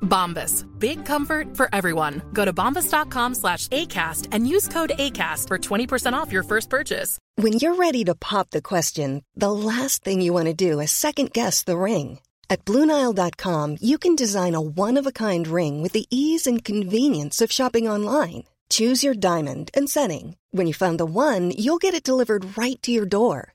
Bombas. Big comfort for everyone. Go to bombas.com slash ACAST and use code ACAST for 20% off your first purchase. When you're ready to pop the question, the last thing you want to do is second guess the ring. At Bluenile.com, you can design a one of a kind ring with the ease and convenience of shopping online. Choose your diamond and setting. When you find the one, you'll get it delivered right to your door.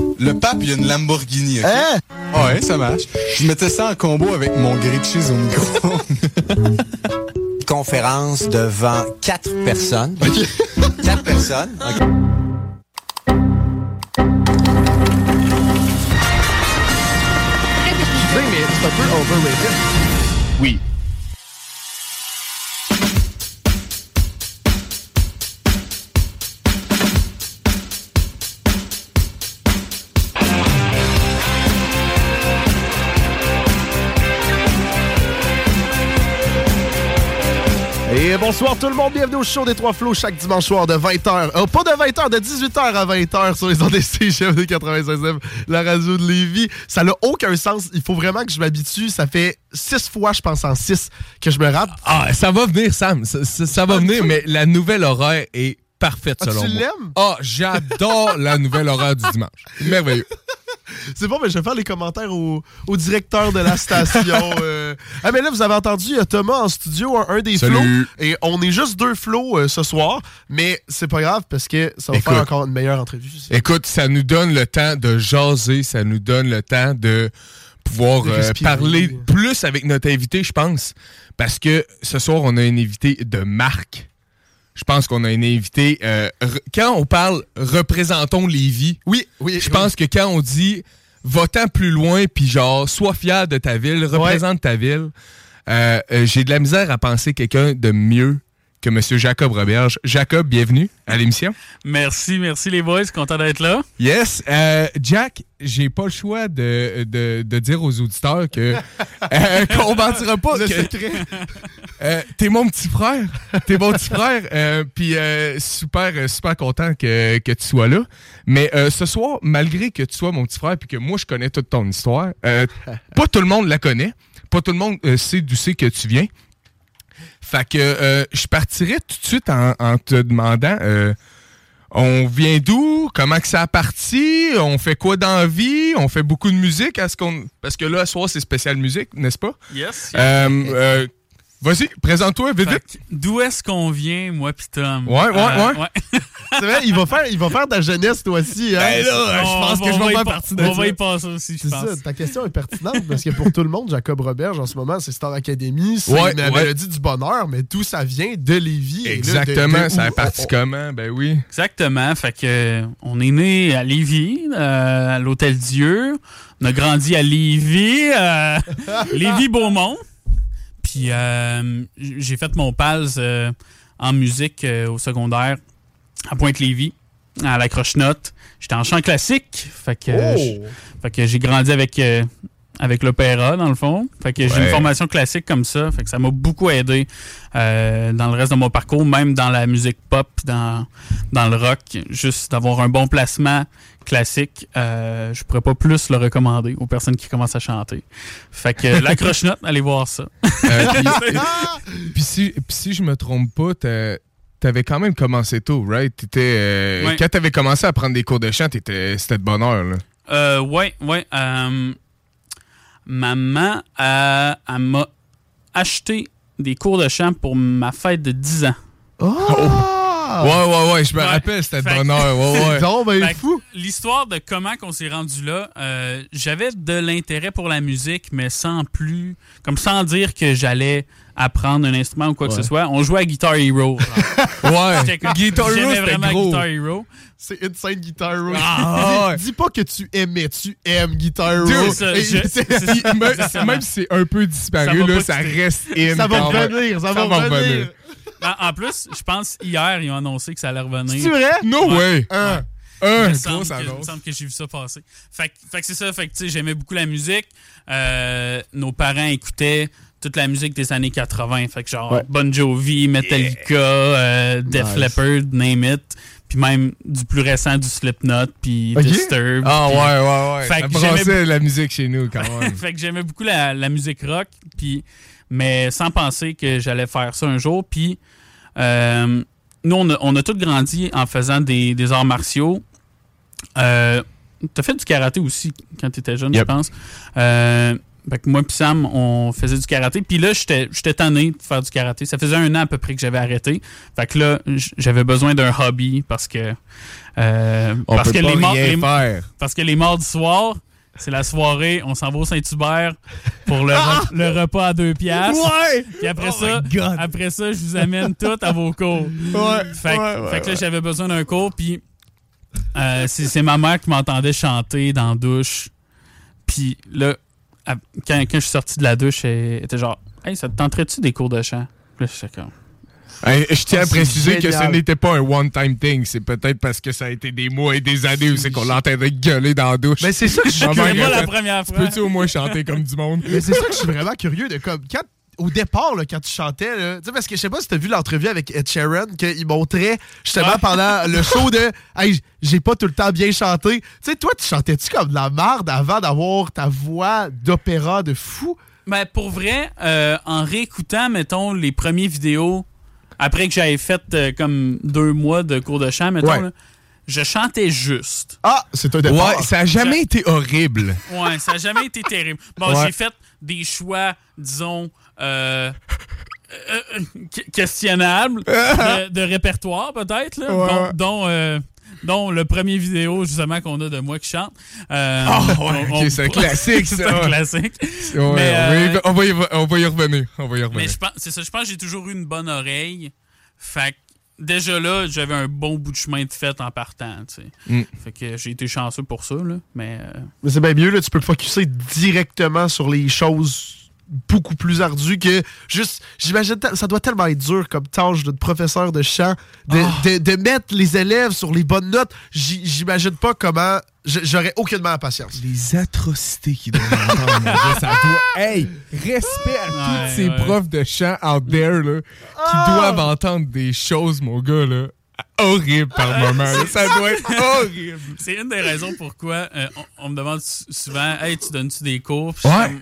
Le pape, il y a une Lamborghini. Hein? Ouais, ça marche. Je mettais ça en combo avec mon grilled cheese au micro. conférence devant quatre personnes. Quatre personnes. OK. mais c'est un peu overrated. Oui. Bonsoir tout le monde, bienvenue au show des Trois Flots chaque dimanche soir de 20h. Euh, pas de 20h, de 18h à 20h sur les ondes des CGM 96 la radio de Lévis. Ça n'a aucun sens. Il faut vraiment que je m'habitue. Ça fait six fois, je pense, en six que je me rate. Ah, ça va venir, Sam. Ça, ça- ça va venir, mais la nouvelle horaire est parfaite Ah, selon tu moi. l'aimes? Ah, j'adore la nouvelle horaire du dimanche. Merveilleux. C'est bon, mais je vais faire les commentaires au, au directeur de la station. euh. Ah, mais là, vous avez entendu, il y a Thomas en studio, un, un des Salut. flots. Et on est juste deux flots euh, ce soir. Mais c'est pas grave parce que ça va Écoute. faire encore une meilleure entrevue. Écoute, ça nous donne le temps de jaser, ça nous donne le temps de pouvoir De euh, respirer. parler plus avec notre invité, je pense. Parce que ce soir, on a un invité de marque. Je pense qu'on a un invité. euh, quand on parle représentons Lévis, Oui, oui. je pense que quand on dit va-t'en plus loin, puis genre, sois fier de ta ville, représente ta ville, euh, euh, j'ai de la misère à penser quelqu'un de mieux que M. Jacob Roberge. Jacob, bienvenue à l'émission. Merci, merci les boys, content d'être là. Yes. Euh, Jack, j'ai pas le choix de, de, de dire aux auditeurs que euh, qu'on mentira pas. Le que- secret. euh, T'es mon petit frère. T'es mon petit frère. euh, Puis euh, super, super content que, que tu sois là. Mais euh, ce soir, malgré que tu sois mon petit frère puis que moi je connais toute ton histoire, euh, pas tout le monde la connaît. Pas tout le monde euh, sait d'où c'est que tu viens. Fait que euh, je partirais tout de suite en, en te demandant euh, on vient d'où? Comment que ça a parti? On fait quoi dans la vie? On fait beaucoup de musique? Est-ce qu'on... Parce que là, ce soir, c'est spécial musique, n'est-ce pas? Yes. Euh, Vas-y, présente-toi vite, D'où est-ce qu'on vient, moi pis Tom? Ouais, ouais, ouais. C'est vrai, il va faire, il va faire ta jeunesse, toi aussi. Hein? Ben là, je On- pense que on je va vais faire pa- partie de On ça. va y passer aussi, je C'est ça, ta question est pertinente parce que pour tout le monde, Jacob Roberge, en ce moment, c'est Star Academy, c'est Ouais, la ouais. mélodie du bonheur, mais d'où ça vient de Lévis. et là, de- Exactement, de ça a parti comment? Ben oui. Exactement. Fait que euh, on est né à Lévis, euh, à l'Hôtel Dieu. On a grandi à Lévis, euh, Lévis-Beaumont. Puis euh, j'ai fait mon PALS euh, en musique euh, au secondaire à Pointe-Lévis, à la Croche-Note. J'étais en chant classique. Fait que, Oh! j- fait que j'ai grandi avec, avec l'opéra, dans le fond. Fait que j'ai une formation classique comme ça. Fait que ça m'a beaucoup aidé dans le reste de mon parcours, même dans la musique pop, dans, dans le rock. Juste d'avoir un bon placement classique, euh, je pourrais pas plus le recommander aux personnes qui commencent à chanter. Fait que la croche-note, allez voir ça. Euh, puis, puis si, puis si je me trompe pas, t'avais quand même commencé tôt, right? T'étais, euh, Ouais. Quand t'avais commencé à prendre des cours de chant, t'étais- c'était de bonne heure, là. Euh, ouais, ouais. euh, maman, euh, elle m'a acheté des cours de chant pour ma fête de 10 ans. Ah! Ouais, ouais, ouais, je me Ouais. rappelle, c'était de bonheur. Ouais, ouais. Ben fou. L'histoire de comment qu'on s'est rendu là, euh, j'avais de l'intérêt pour la musique, mais sans plus, comme sans dire que j'allais apprendre un instrument ou quoi que ce soit. On jouait à Guitar Hero. Ouais. Guitar Hero, J'aimais c'était vraiment gros. Guitar Hero. C'est Insane Guitar Hero. Ah, ouais. dis, pas que tu aimais, tu aimes Guitar Hero. Dude, ça, je- même, si c'est un peu disparu, Ça va là, ça reste in. ça va revenir, ça, va revenir. Revenir. En, en plus, je pense hier, ils ont annoncé que ça allait revenir. C'est vrai? No Ouais. way. Un, me semble grosse que, il me semble que j'ai vu ça passer. Fait, que- fait que c'est ça. Fait que, tu sais, j'aimais beaucoup la musique. Euh, nos parents écoutaient toute la musique des années 80. Fait que genre Ouais. Bon Jovi, Metallica, euh, Def Nice. Leppard, name it. Puis même du plus récent, du Slipknot, puis. Disturbed. Ah, ouais, ouais, ouais. Fait Ça que j'aimais la musique chez nous, quand même. fait que j'aimais beaucoup la, la musique rock, puis mais sans penser que j'allais faire ça un jour. Puis euh, nous, on a, on a tous grandi en faisant des, des arts martiaux. Euh, T'as fait du karaté aussi quand t'étais jeune, je pense. Euh, fait que moi et Sam, on faisait du karaté. Puis là, j'étais tanné de faire du karaté. Ça faisait un an à peu près que j'avais arrêté. Fait que là, j'avais besoin d'un hobby parce que... euh, On parce peut que pas les, mar- rien les- faire. parce que les mardis soirs, c'est la soirée, on s'en va au Saint-Hubert pour le, re- le repas à deux piastres. Ouais! Puis après Oh ça, après ça, je vous amène tout à vos cours. Ouais. Fait, que- ouais, ouais, fait que là, j'avais besoin d'un cours, puis euh, c'est ma mère qui m'entendait chanter dans la douche. Puis là, quand je suis sorti de la douche, elle était genre « Hey, ça te tenterait-tu des cours de chant? » Puis là, j'étais comme... Hey, je tiens Ah, à c'est préciser que ce n'était pas un one-time thing. C'est peut-être parce que ça a été des mois et des années où c'est qu'on l'entendait gueuler dans la douche. Mais c'est ça que je suis Ah, curieux. pas la première fois. Peux-tu au moins chanter comme du monde? Mais c'est ça que je suis vraiment curieux de comme quand au départ là, quand tu chantais là, tu sais parce que je sais pas si t'as vu l'entrevue avec Ed Sheeran qu'il montrait justement Ouais. pendant le show de hey j'ai pas tout le temps bien chanté. Tu sais toi tu chantais-tu comme de la merde avant d'avoir ta voix d'opéra de fou? Ben, pour vrai, euh, en réécoutant, mettons, les premières vidéos, après que j'avais fait euh, comme deux mois de cours de chant, mettons, Ouais. là, je chantais juste. Ah, c'est un départ. Ouais, ça a jamais été horrible. Ouais, ça n'a jamais été terrible. Bon, Ouais. j'ai fait des choix, disons, euh, euh, euh, que- questionnables de, de répertoire, peut-être, là, Ouais, dont. Dont, le premier vidéo, justement, qu'on a de moi qui chante. Euh, ouais, on- c'est un classique, c'est ça. un classique. Ouais, Mais, on, va y, euh, on va y- on va y revenir. On va y Mais je pense, c'est ça, je pense que j'ai toujours eu une bonne oreille. Fait que déjà là, j'avais un bon bout de chemin de fait en partant, tu sais. Mm. Fait que j'ai été chanceux pour ça, là. Mais euh, Mais c'est bien mieux là, tu peux te focuser directement sur les choses beaucoup plus ardues que juste j'imagine ça doit tellement être dur comme tâche de professeur de chant de, Ah. de- de mettre les élèves sur les bonnes notes j'imagine pas comment j'aurais aucunement la patience Les atrocités qu'ils doivent entendre, mon gars, ça doit... Hey, respect à Ouais, tous ces ouais. profs de chant out there, là, qui Ah! doivent entendre des choses, mon gars, là, horribles par moment. Ça doit être horrible. c'est une des raisons pourquoi euh, on, on me demande sou- souvent Hey, tu donnes-tu des cours? Puis Ouais.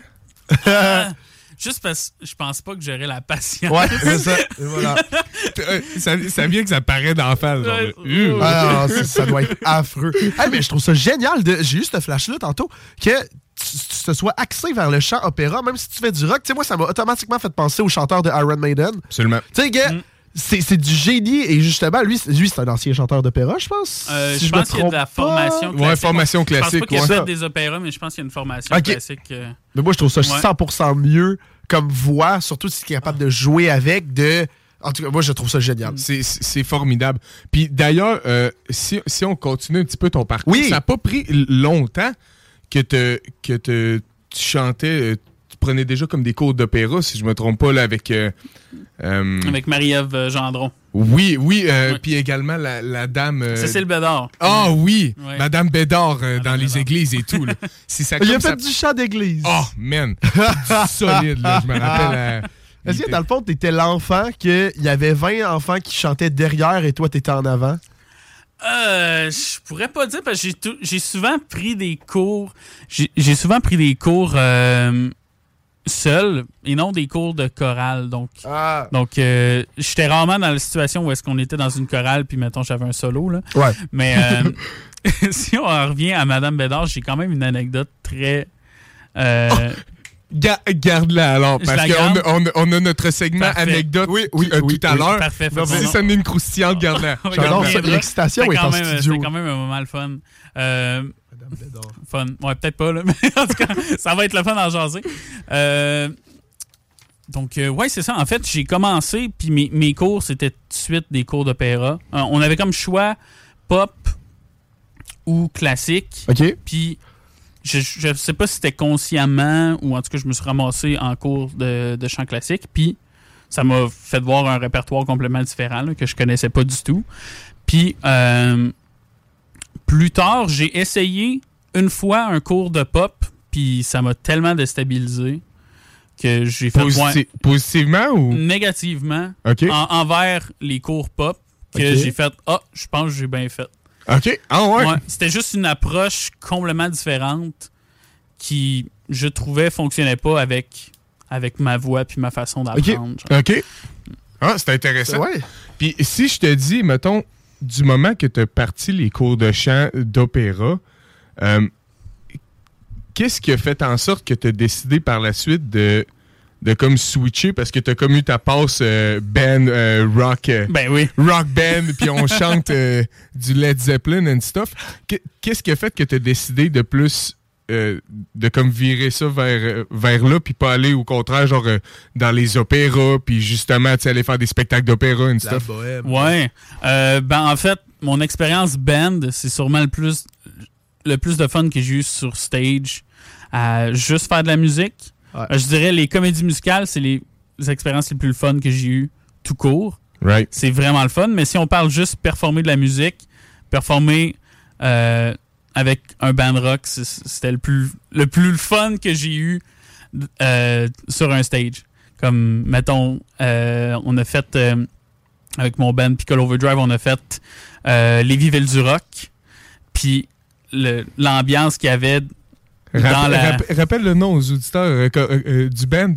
Juste parce que je pense pas que j'aurais la patience. ouais c'est ça Et voilà. Euh, ça, ça vient que ça paraît d'en face. genre, Ouais. euh. Ah, ça, ça doit être affreux. Hey, mais je trouve ça génial. De, j'ai eu ce flash-là tantôt que tu, tu te sois axé vers le chant opéra, même si tu fais du rock. Tu sais, moi, ça m'a automatiquement fait penser au chanteur de Iron Maiden. Absolument. Tu sais, Mm. C'est, c'est du génie et justement, lui, c'est- lui c'est un ancien chanteur d'opéra, je pense. Euh, Si je me pense qu'il y a de la formation classique. Ouais, formation Je pense classique, pas qu'il a ouais. des opéras, mais je pense qu'il y a une formation classique. euh, Mais moi, je trouve ça Ouais. 100% mieux comme voix, surtout si tu es capable de jouer avec, de. En tout cas, moi, je trouve ça génial. C'est- C'est formidable. Puis d'ailleurs, euh, si, si on continue un petit peu ton parcours, Oui. ça n'a pas pris longtemps que, te, que te, tu chantais, euh, prenais déjà comme des cours d'opéra, si je me trompe pas, là, avec... euh, euh, avec Marie-Ève euh, Gendron. Oui, oui, euh, puis également la, la dame... euh, Cécile Bédard. Ah oui. Madame Bédard euh, Madame dans les églises et tout. là. Ça Il a fait ça- du chant d'église. Oh, man! Solide, là, je me rappelle. euh, Est-ce que dans le fond, t'étais l'enfant qu'il y avait 20 enfants qui chantaient derrière et toi, t'étais en avant? Euh, je pourrais pas dire parce que j'ai souvent pris des cours. J'ai j'ai souvent pris des cours euh, seul et non des cours de chorale. Donc, Ah. donc euh, j'étais rarement dans la situation où est-ce qu'on était dans une chorale puis mettons j'avais un solo là. Ouais. Mais euh, si on en revient à Madame Bédard, j'ai quand même une anecdote très euh, Ga- Garde-la alors, parce qu'on on a- on a notre segment Parfait. anecdote Oui, oui, euh, oui, tout à oui. l'heure. Parfait, Donc, si ça. ça en est une croustillante, garde-la. L'excitation est en quand même- studio. C'était quand même un moment le fun. Euh, fun. Ouais, peut-être pas, là. Mais en tout cas, ça va être le fun à jaser. Euh, donc, euh, ouais, c'est ça. En fait, j'ai commencé, puis mes, mes cours, c'était tout de suite des cours d'opéra. Euh, on avait comme choix pop ou classique. OK. Puis, je, je sais pas si c'était consciemment ou en tout cas, je me suis ramassé en cours de, de chant classique. Puis, ça m'a fait voir un répertoire complètement différent là, que je connaissais pas du tout. Puis, euh, plus tard, j'ai essayé une fois un cours de pop, puis ça m'a tellement déstabilisé que j'ai fait Posi- ouais, Positivement ou? négativement en- envers les cours pop que j'ai fait Ah, je pense que j'ai bien fait. OK. Ah ouais. Ouais, C'était juste une approche complètement différente qui, je trouvais, fonctionnait pas avec, avec ma voix puis ma façon d'apprendre. genre. OK. Ah, c'est intéressant. Ouais. Puis si je te dis, mettons, du moment que tu as parti les cours de chant d'opéra, euh, qu'est-ce qui a fait en sorte que tu as décidé par la suite de, de comme switcher parce que tu as comme eu ta passe euh, band euh, rock euh, Ben oui. rock band puis on chante du Led Zeppelin and stuff. Qu- Qu'est-ce qui a fait que tu as décidé de plus euh, de comme virer ça vers, euh, vers là puis pas aller au contraire genre euh, dans les opéras puis justement tu sais, aller faire des spectacles d'opéra and La stuff. bohème. Ouais. Euh, ben en fait, mon expérience band, c'est sûrement le plus le plus de fun que j'ai eu sur stage à juste faire de la musique. Ouais. Je dirais les comédies musicales, c'est les expériences les plus fun que j'ai eues tout court. Right. C'est vraiment le fun, mais si on parle juste performer de la musique, performer euh, avec un band rock, c'était le plus le plus fun que j'ai eu euh, sur un stage. Comme mettons, euh, on a fait euh, avec mon band Pickle Overdrive, on a fait euh, Lévis Ville du Rock, puis l'ambiance qu'il y avait dans la rapp- rappelle le nom aux auditeurs du band.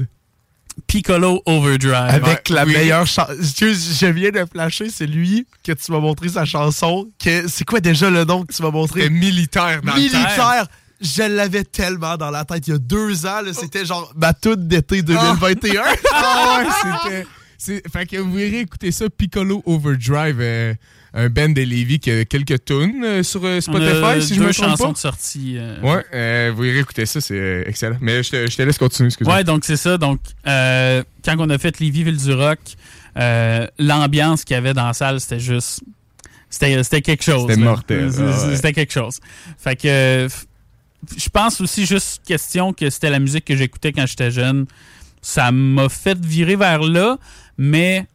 Piccolo Overdrive. Avec la oui. meilleure chanson. Je viens de flasher, c'est lui que tu m'as montré sa chanson. Que... C'est quoi déjà le nom que tu m'as montré? Militaire dans. Militaire! Je l'avais tellement dans la tête il y a deux ans. C'était genre ma toute d'été 2021. Ah ouais, c'était. Fait que vous irez écouter ça, Piccolo Overdrive, euh, un band de Lévis qui a quelques tunes euh, sur euh, Spotify, si je deux me trompe chansons pas? de sortie. euh, Ouais, euh, vous irez écouter ça, c'est excellent. Mais je te, je te laisse continuer, excuse-moi. Ouais, donc c'est ça. Donc, euh, quand on a fait Lévis Ville du Rock, euh, l'ambiance qu'il y avait dans la salle, c'était juste. C'était c'était quelque chose. C'était mortel, ah ouais. C'était quelque chose. Fait que. je pense aussi juste question que c'était la musique que j'écoutais quand j'étais jeune. Ça m'a fait virer vers là, mais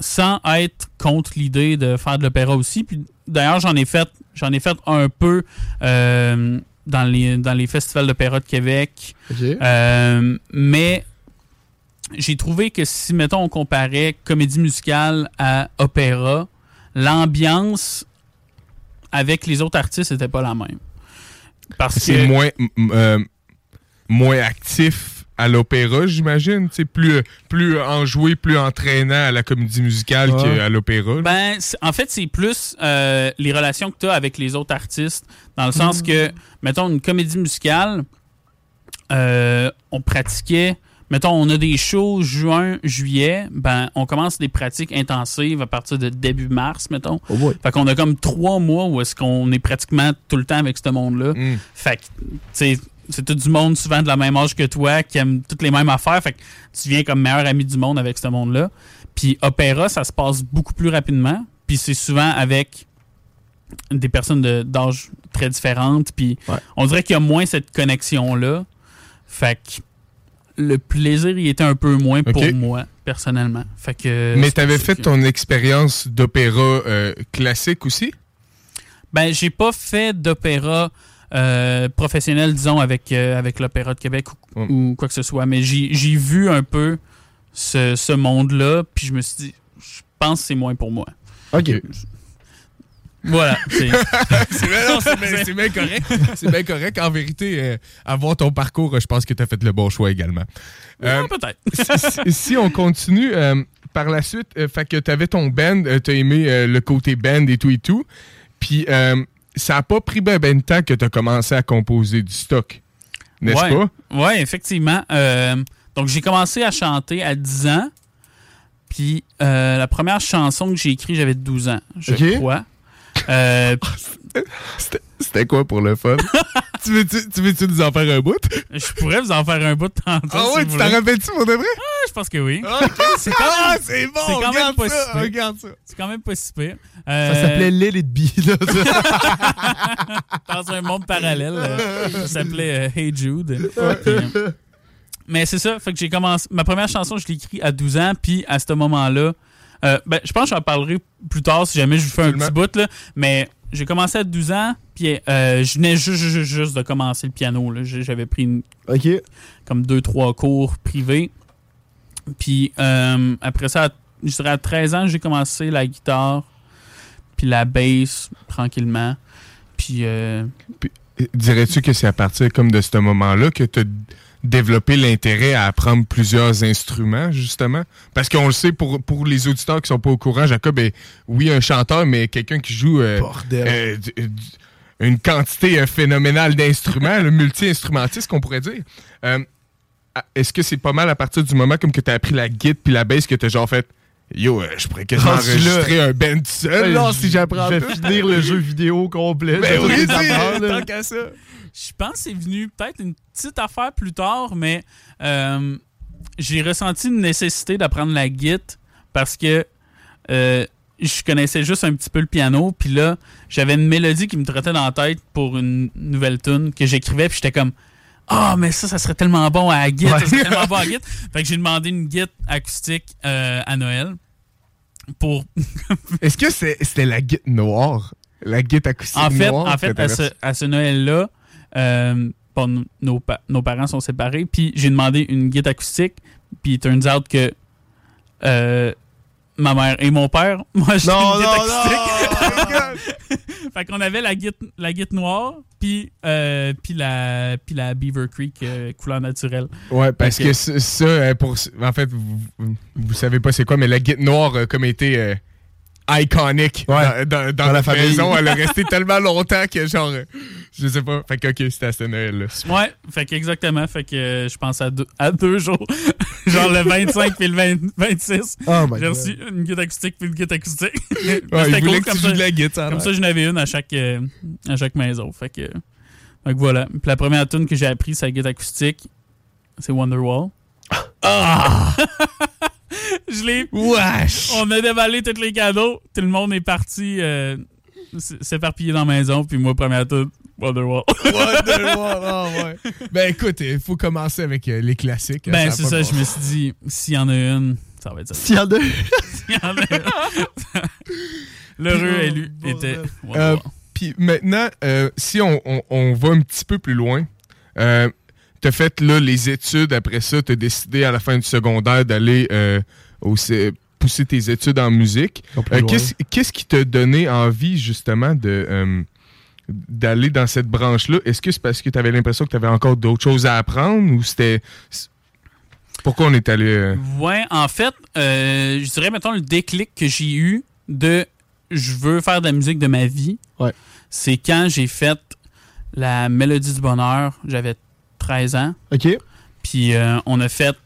sans être contre l'idée de faire de l'opéra aussi. Puis d'ailleurs, j'en ai fait j'en ai fait un peu euh, dans les dans les festivals d'opéra de Québec. Euh, mais j'ai trouvé que si, mettons, on comparait comédie musicale à opéra, l'ambiance avec les autres artistes n'était pas la même. Parce C'est que moins, m- m- euh, moins actif à l'opéra, j'imagine. C'est plus, plus enjoué, plus entraînant à la comédie musicale Ouais. qu'à l'opéra. Ben, en fait, c'est plus euh, les relations que tu as avec les autres artistes, dans le sens que, mettons, une comédie musicale, euh, on pratiquait, mettons, on a des shows juin, juillet, ben, on commence des pratiques intensives à partir de début mars, mettons. Oh boy. Fait qu'on a comme trois mois où est-ce qu'on est pratiquement tout le temps avec ce monde-là. Mm. Fait que, tu sais, c'est tout du monde souvent de la même âge que toi qui aime toutes les mêmes affaires. Fait que tu viens comme meilleur ami du monde avec ce monde-là. Puis opéra, ça se passe beaucoup plus rapidement. Puis c'est souvent avec des personnes de- d'âge très différentes. Puis Ouais. on dirait qu'il y a moins cette connexion-là. Fait que le plaisir, il était un peu moins pour moi, personnellement. Fait que. Mais pour ça fait que- ton expérience d'opéra euh, classique aussi? Ben, j'ai pas fait d'opéra euh, professionnel, disons, avec, euh, avec l'Opéra de Québec ou, Mm. ou quoi que ce soit, mais j'ai j'ai vu un peu ce, ce monde-là, puis je me suis dit, je pense que c'est moins pour moi. Ok. Voilà. c'est- C'est bien, correct. C'est bien correct. En vérité, euh, avoir ton parcours, je pense que tu as fait le bon choix également. Euh, Ouais, peut-être. si, si on continue euh, par la suite, euh, fait que tu avais ton band, tu as aimé euh, le côté band et tout et tout. Puis euh, ça a pas pris ben, ben de temps que tu as commencé à composer du stock. n'est-ce ouais. pas? Oui, effectivement. Euh, donc, j'ai commencé à chanter à 10 ans. Puis, euh, la première chanson que j'ai écrite, j'avais 12 ans, je crois. Euh, C'était- quoi pour le fun? tu veux-tu tu veux-tu nous en faire un bout? je pourrais vous en faire un bout de tantôt. Ah si ouais, tu t'en rappelles-tu pour de vrai? Je pense que oui. c'est ah, c'est bon, c'est quand même regarde pas ça, si regarde ça. C'est quand même pas si pire. Ça Euh, s'appelait Lil It Be. là. dans un monde parallèle. euh, ça s'appelait euh, Hey Jude. Puis, mais c'est ça, fait que j'ai commencé. Ma première chanson, je l'ai écrite à 12 ans, puis à ce moment-là, euh, ben, je pense que j'en parlerai plus tard si jamais je vous fais un Absolument. petit bout, là, mais j'ai commencé à 12 ans, puis euh, je venais juste, juste, juste de commencer le piano. J'avais pris une- OK. comme deux, trois cours privés. Puis euh, après ça, je dirais à 13 ans, j'ai commencé la guitare, puis la bass, tranquillement. Puis euh, Dirais-tu que c'est à partir comme de ce moment-là que tu as développé l'intérêt à apprendre plusieurs instruments, justement? Parce qu'on le sait, pour, pour les auditeurs qui sont pas au courant, Jacob est, oui, un chanteur, mais quelqu'un qui joue euh, euh, d- une quantité euh, phénoménale d'instruments, le multi-instrumentiste qu'on pourrait dire. Euh, Est-ce que c'est pas mal à partir du moment comme que tu as appris la guitare puis la bass que tu as genre fait Yo, euh, je pourrais quasiment enregistrer un band seul, là, si j'apprends Je vais finir le jeu vidéo complet. Ben oui, tant qu'à ça. Je pense que c'est venu peut-être une petite affaire plus tard, mais euh, j'ai ressenti une nécessité d'apprendre la guitare parce que euh, je connaissais juste un petit peu le piano, puis là, j'avais une mélodie qui me trottait dans la tête pour une nouvelle tune que j'écrivais, puis j'étais comme Ah, mais ça, ça serait tellement bon à la guitare, ça serait tellement bon à la guitare. Fait que j'ai demandé une guitare acoustique euh, à Noël pour Est-ce que c'est- c'était la guitare noire? La guitare acoustique En fait, noire? en fait à t'avais ce, à ce Noël-là, euh, bon, nos, pa- nos parents sont séparés, puis j'ai demandé une guitare acoustique, puis it turns out que euh, ma mère et mon père, moi, j'ai Non, une non, guitare acoustique. fait qu'on avait la guitare la noire, puis euh, puis la, puis la Beaver Creek euh, couleur naturelle. Ouais, parce que ça, ça, pour, en fait, vous, savez pas c'est quoi, mais la guitare noire comme été euh, iconique Ouais. dans, dans- dans Dans la famille. maison. Elle a resté tellement longtemps que genre, euh, je sais pas. Fait que ok, c'était à ce Noël-là. Ouais, fait que exactement, fait que euh, je pense à deux, à deux jours, genre le 25 puis le 20 26. Oh my J'ai reçu une guitare acoustique puis une guitare acoustique. Ouais, c'était cool, comme tu ça. joues de la guitare. Comme ça, j'en avais une à chaque, euh, à chaque maison. Fait que, fait que voilà. Puis la première tune que j'ai appris, c'est la guitare acoustique. C'est Wonderwall. Ah! Je l'ai. Wesh! On a déballé tous les cadeaux. Tout le monde est parti euh, s'éparpiller dans la maison. Puis moi, première tune, Wonderwall. Wonderwall, ah ouais. Ben écoute, il faut commencer avec euh, les classiques. hein, ben, c'est ça. Je me suis dit, s'il y en a une, ça va être ça. S'il y en a S'il y en a une. L'heureux élu était Wonderwall. Puis maintenant, euh, si on, on- on va un petit peu plus loin, euh, t'as fait là les études, après ça, t'as décidé à la fin du secondaire d'aller euh, au pousser tes études en musique. Euh, Qu'est-ce qui t'a donné envie justement de euh, d'aller dans cette branche-là? Est-ce que c'est parce que t'avais l'impression que t'avais encore d'autres choses à apprendre ou c'était... Pourquoi on est allé... euh, Ouais, en fait, euh, je dirais, mettons, le déclic que j'ai eu de je veux faire de la musique de ma vie, Ouais. c'est quand j'ai fait la Mélodie du Bonheur. J'avais 13 ans. OK. Puis euh, on a fait.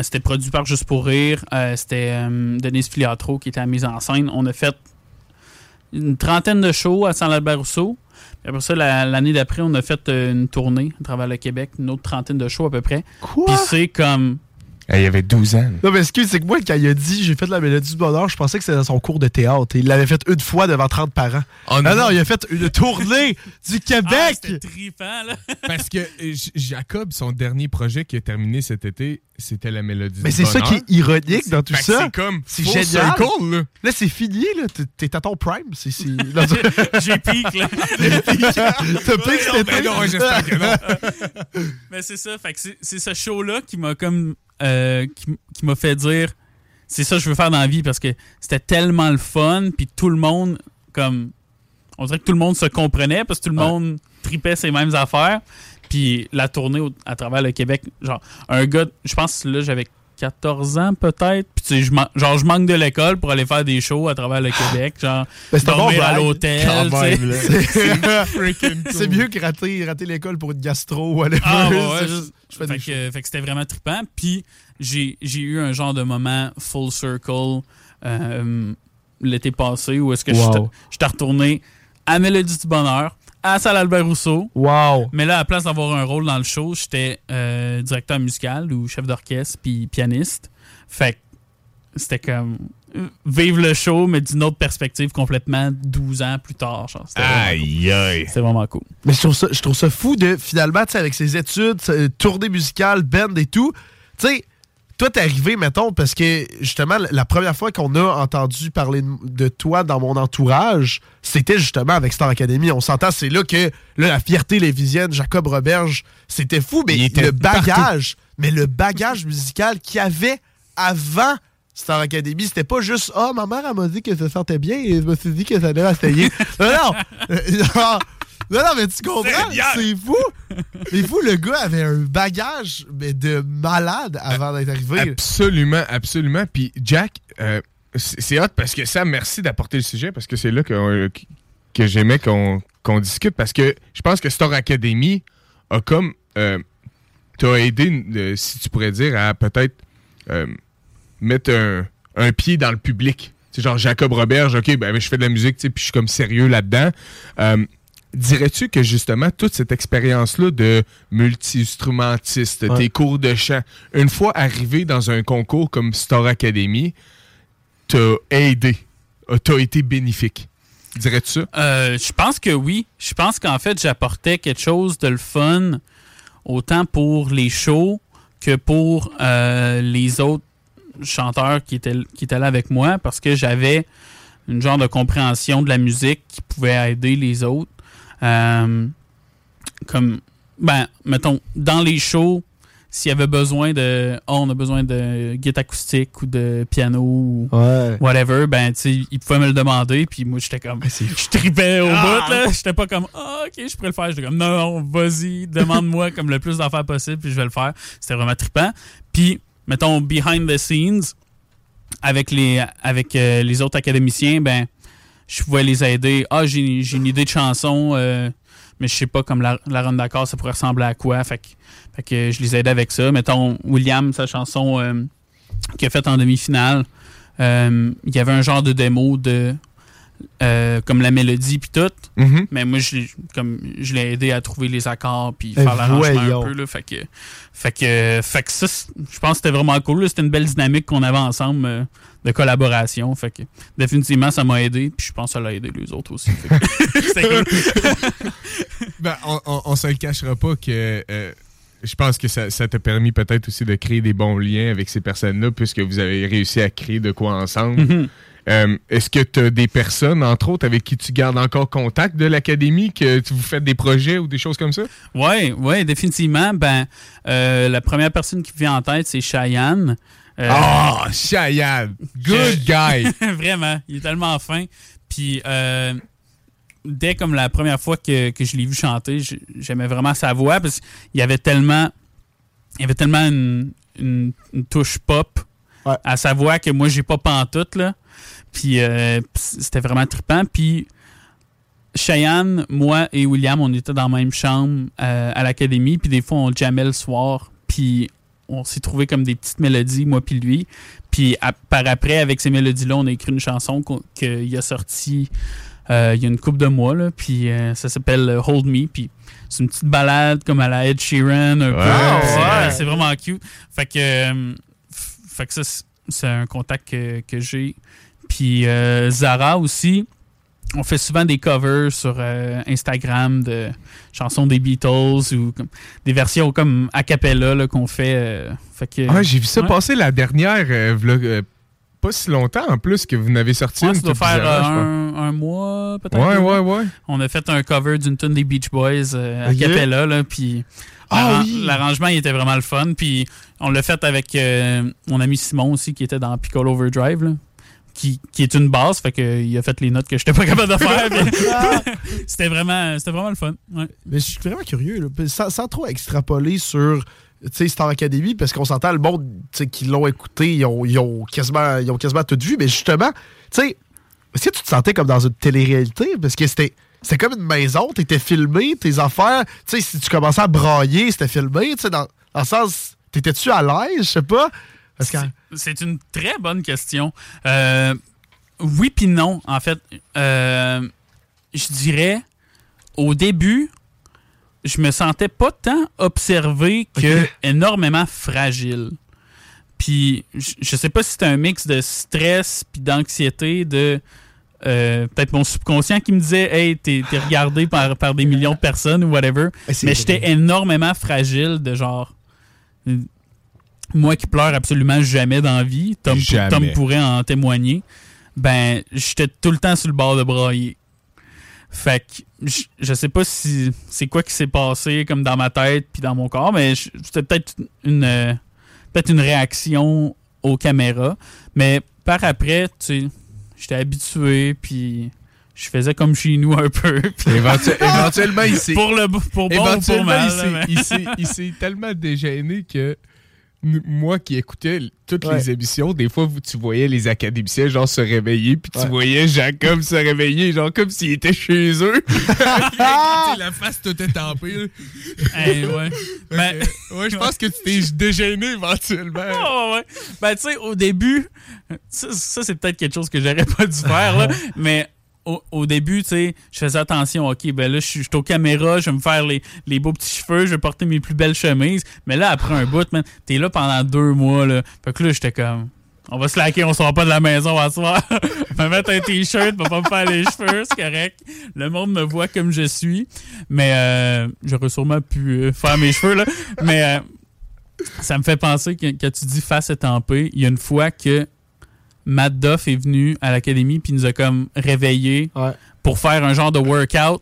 C'était produit par Juste pour Rire. euh, C'était euh, Denise Filiatro qui était à la mise en scène. On a fait une trentaine de shows à Saint-Albert-Rousseau. Puis après ça, la- l'année d'après, on a fait euh, une tournée à travers le Québec, une autre trentaine de shows à peu près. Quoi? Puis c'est comme. Il y avait 12 ans. Non, mais excuse, c'est que moi, quand il a dit j'ai fait la mélodie du bonheur, je pensais que c'était dans son cours de théâtre. Il l'avait fait une fois devant 30 parents. Oh Ah non, il a fait une tournée du Ah, Québec! c'était trippant, là. Parce que euh, Jacob, son dernier projet qui a terminé cet été, c'était la mélodie mais du c'est ça qui bonheur. est ironique dans tout ça. C'est comme C'est génial. circle, là. Là, c'est fini, là. T'es- à ton prime. C'est. Non, J'ai pique, là. T'as piqué cet été? Ben non, j'espère que non. Mais c'est ça. Fait que c'est- c'est ce show-là qui m'a comme. Euh, qui, m'a fait dire. C'est ça que je veux faire dans la vie parce que c'était tellement le fun. Puis tout le monde, comme. On dirait que tout le monde se comprenait parce que tout le monde tripait ses mêmes affaires. Puis la tournée au- à travers le Québec, genre, un gars, je pense là, j'avais 14 ans peut-être. Puis tu sais, je man- genre je manque de l'école pour aller faire des shows à travers le Québec, genre Ben, bon à l'hôtel. C'est mieux que rater, rater l'école pour une gastro ou. Ah, ouais, juste, je fait, que, fait que c'était vraiment trippant. Puis j'ai eu un genre de moment full circle euh, l'été passé où est-ce que Wow. j'étais- j'étais retourné à Mélodie du Bonheur, à Salle Albert Rousseau. Wow. Mais là, à la place d'avoir un rôle dans le show, j'étais euh, directeur musical ou chef d'orchestre puis pianiste. Fait que c'était comme euh, vivre le show, mais d'une autre perspective complètement 12 ans plus tard. genre. C'était vraiment cool. Aïe, aïe. C'était vraiment cool. Mais je trouve ça, je trouve ça fou de, finalement, tu sais, avec ses études, tournée musicale, band et tout, tu sais, toi, t'es arrivé, mettons, parce que, justement, la- première fois qu'on a entendu parler de, toi dans mon entourage, c'était justement avec Star Academy. On s'entend, c'est là que, là, la fierté lévisienne, Jacob Roberge, c'était fou, mais le bagage, mais le bagage musical qu'il y avait avant Star Academy, c'était pas juste « Ah, ma mère, elle m'a dit que ça sentait bien et je me suis dit que ça devait essayer. » Non, non! Non, non, mais tu comprends? C'est fou! C'est fou, le gars avait un bagage mais de malade avant d'être arrivé. Absolument, absolument. Puis Jack, euh, c'est hot parce que Sam, merci d'apporter le sujet parce que c'est là que, euh, que j'aimais qu'on qu'on discute parce que je pense que Star Academy a comme euh, t'a aidé, euh, si tu pourrais dire, à peut-être euh, mettre un, un pied dans le public. C'est genre Jacob Roberge, ok, ben je fais de la musique, tu sais, puis je suis comme sérieux là-dedans. Euh, Dirais-tu que justement toute cette expérience-là de multi-instrumentiste, Ouais. tes cours de chant, une fois arrivé dans un concours comme Star Academy, t'a aidé, euh, t'a été bénéfique? Dirais-tu ça? Euh, je pense que oui. Je pense qu'en fait, j'apportais quelque chose de le fun, autant pour les shows que pour euh, les autres chanteurs qui étaient, qui étaient là avec moi, parce que j'avais une genre de compréhension de la musique qui pouvait aider les autres. Euh, comme, ben, mettons, dans les shows, s'il y avait besoin de, oh, on a besoin de guitare acoustique ou de piano ou Ouais. whatever, ben, tu sais, il pouvait me le demander, puis moi, j'étais comme, je tripais au Ah! bout, là. J'étais pas comme, ah, ok, je pourrais le faire. J'étais comme, non, non, vas-y, demande-moi comme le plus d'affaires possible, puis je vais le faire. C'était vraiment trippant. Puis, mettons, behind the scenes, avec les, avec euh, les autres académiciens, ben, je pouvais les aider. Ah, j'ai une idée de chanson, euh, mais je sais pas, comme la, la ronde d'accord, ça pourrait ressembler à quoi. Fait que, fait que je les aidais avec ça. Mettons, William, sa chanson euh, qu'il a faite en demi-finale, euh, il y avait un genre de démo de. Euh, comme la mélodie puis tout, Mhm. mais moi je l'ai- comme je l'ai aidé à trouver les accords puis Eh, faire l'arrangement voyons. un peu là, fait que fait que fait que ça je pense que c'était vraiment cool, là. c'était une belle dynamique qu'on avait ensemble euh, de collaboration, fait que définitivement ça m'a aidé puis je pense que ça l'a aidé les autres aussi. C'était cool. Ben, on, on, on se le cachera pas que euh, je pense que ça, ça t'a permis peut-être aussi de créer des bons liens avec ces personnes-là puisque vous avez réussi à créer de quoi ensemble. Mhm. Euh, Est-ce que tu as des personnes, entre autres, avec qui tu gardes encore contact de l'académie, que tu vous faites des projets ou des choses comme ça? Ouais, ouais, définitivement. Ben, euh, la première personne qui me vient en tête, c'est Cheyenne. Euh, Ah, Cheyenne! Good guy! Vraiment, il est tellement fin. Puis, euh, dès comme la première fois que, que je l'ai vu chanter, j'aimais vraiment sa voix parce qu'il y avait tellement, il y avait tellement une, une- une touche pop Ouais. à sa voix que moi, j'ai pas pantoute, là. Puis, euh, c'était vraiment trippant. Puis, Cheyenne, moi et William, on était dans la même chambre euh, à l'académie. Puis, des fois, on jammait le soir. Puis, on s'est trouvé comme des petites mélodies, moi puis lui. Puis à- par après, avec ces mélodies-là, on a écrit une chanson qu'il a sortie euh, il y a une couple de mois. Là, puis euh, ça s'appelle euh, Hold Me. Puis c'est une petite balade comme à la Ed Sheeran. Un peu. C'est- ouais. Vraiment cute. Fait que, fait que ça, c'est- c'est un contact que, que j'ai. Puis euh, Zara aussi. On fait souvent des covers sur euh, Instagram de chansons des Beatles ou comme, des versions comme a cappella qu'on fait. euh, fait que, Ah, j'ai vu ça Ouais. passer la dernière, euh, pas si longtemps en plus que vous n'avez sorti Ouais, une ça doit faire bizarre, un, un mois, peut-être. Ouais, ouais, ouais. On a fait un cover d'une tune des Beach Boys euh, à. Capella, là, puis Ah oui! l'arrangement il était vraiment le fun. Puis on l'a fait avec euh, mon ami Simon aussi, qui était dans Piccolo Overdrive, là, qui, qui est une basse, fait que il a fait les notes que j'étais pas capable de faire. c'était vraiment, c'était vraiment le fun. Ouais. Mais je suis vraiment curieux, là, sans, sans trop extrapoler sur tu sais, Star Academy, parce qu'on s'entend, le monde qui l'ont écouté, ils ont, ils ont quasiment, ils ont quasiment tout vu. Mais justement, tu sais, est-ce que tu te sentais comme dans une télé-réalité? Parce que c'était. C'était comme une maison, t'étais filmé, tes affaires, tu sais, si tu commençais à brailler, c'était filmé, tu sais, dans, dans le sens, t'étais-tu à l'aise, je sais pas? Parce que, C'est une très bonne question. Euh, oui puis non, en fait. Euh, je dirais, au début, je me sentais pas tant observé que énormément fragile. Puis, je je sais pas si c'est un mix de stress puis d'anxiété, de euh, peut-être mon subconscient qui me disait Hey, t'es regardé par, par des millions de personnes ou whatever. Mais j'étais énormément fragile de genre. Moi qui pleure absolument jamais dans la vie, Tom, Jamais. Tom pourrait en témoigner. Ben, j'étais tout le temps sur le bord de brailler. Fait que je- je sais pas si c'est quoi qui s'est passé comme dans ma tête puis dans mon corps, mais c'était peut-être une euh, peut-être une réaction aux caméras. Mais par après, tu sais, j'étais habitué puis je faisais comme chez nous un peu. Éventu- éventuellement, il s'est. pour le pour bon ou pour mal. il s'est- mais- tellement dégêné que moi qui écoutais toutes Ouais. les émissions, des fois, tu voyais les académiciens genre se réveiller, puis tu Ouais. voyais Jacob se réveiller, genre comme s'il était chez eux. La face tout étampée. Hey, ouais. Ben- ouais, je pense que tu t'es dégêné éventuellement. Ouais. Ben, tu sais, au début, ça, ça, c'est peut-être quelque chose que j'aurais pas dû faire, là, mais au, au début, tu sais, je faisais attention, OK, ben là, je suis aux caméras, je vais me faire les, les beaux petits cheveux, je vais porter mes plus belles chemises, mais là, après un bout, man, t'es là pendant deux mois, là. Fait que là, j'étais comme... On va se laquer, on sort pas de la maison à soir. va mettre un t-shirt, va pas me faire les cheveux, c'est correct. Le monde me voit comme je suis. Mais euh, j'aurais sûrement pu euh, faire mes cheveux, là. Mais euh, ça me fait penser que, que tu dis face étampée, il y a une fois que Matt Duff est venu à l'académie puis nous a comme réveillés Ouais. pour faire un genre de workout.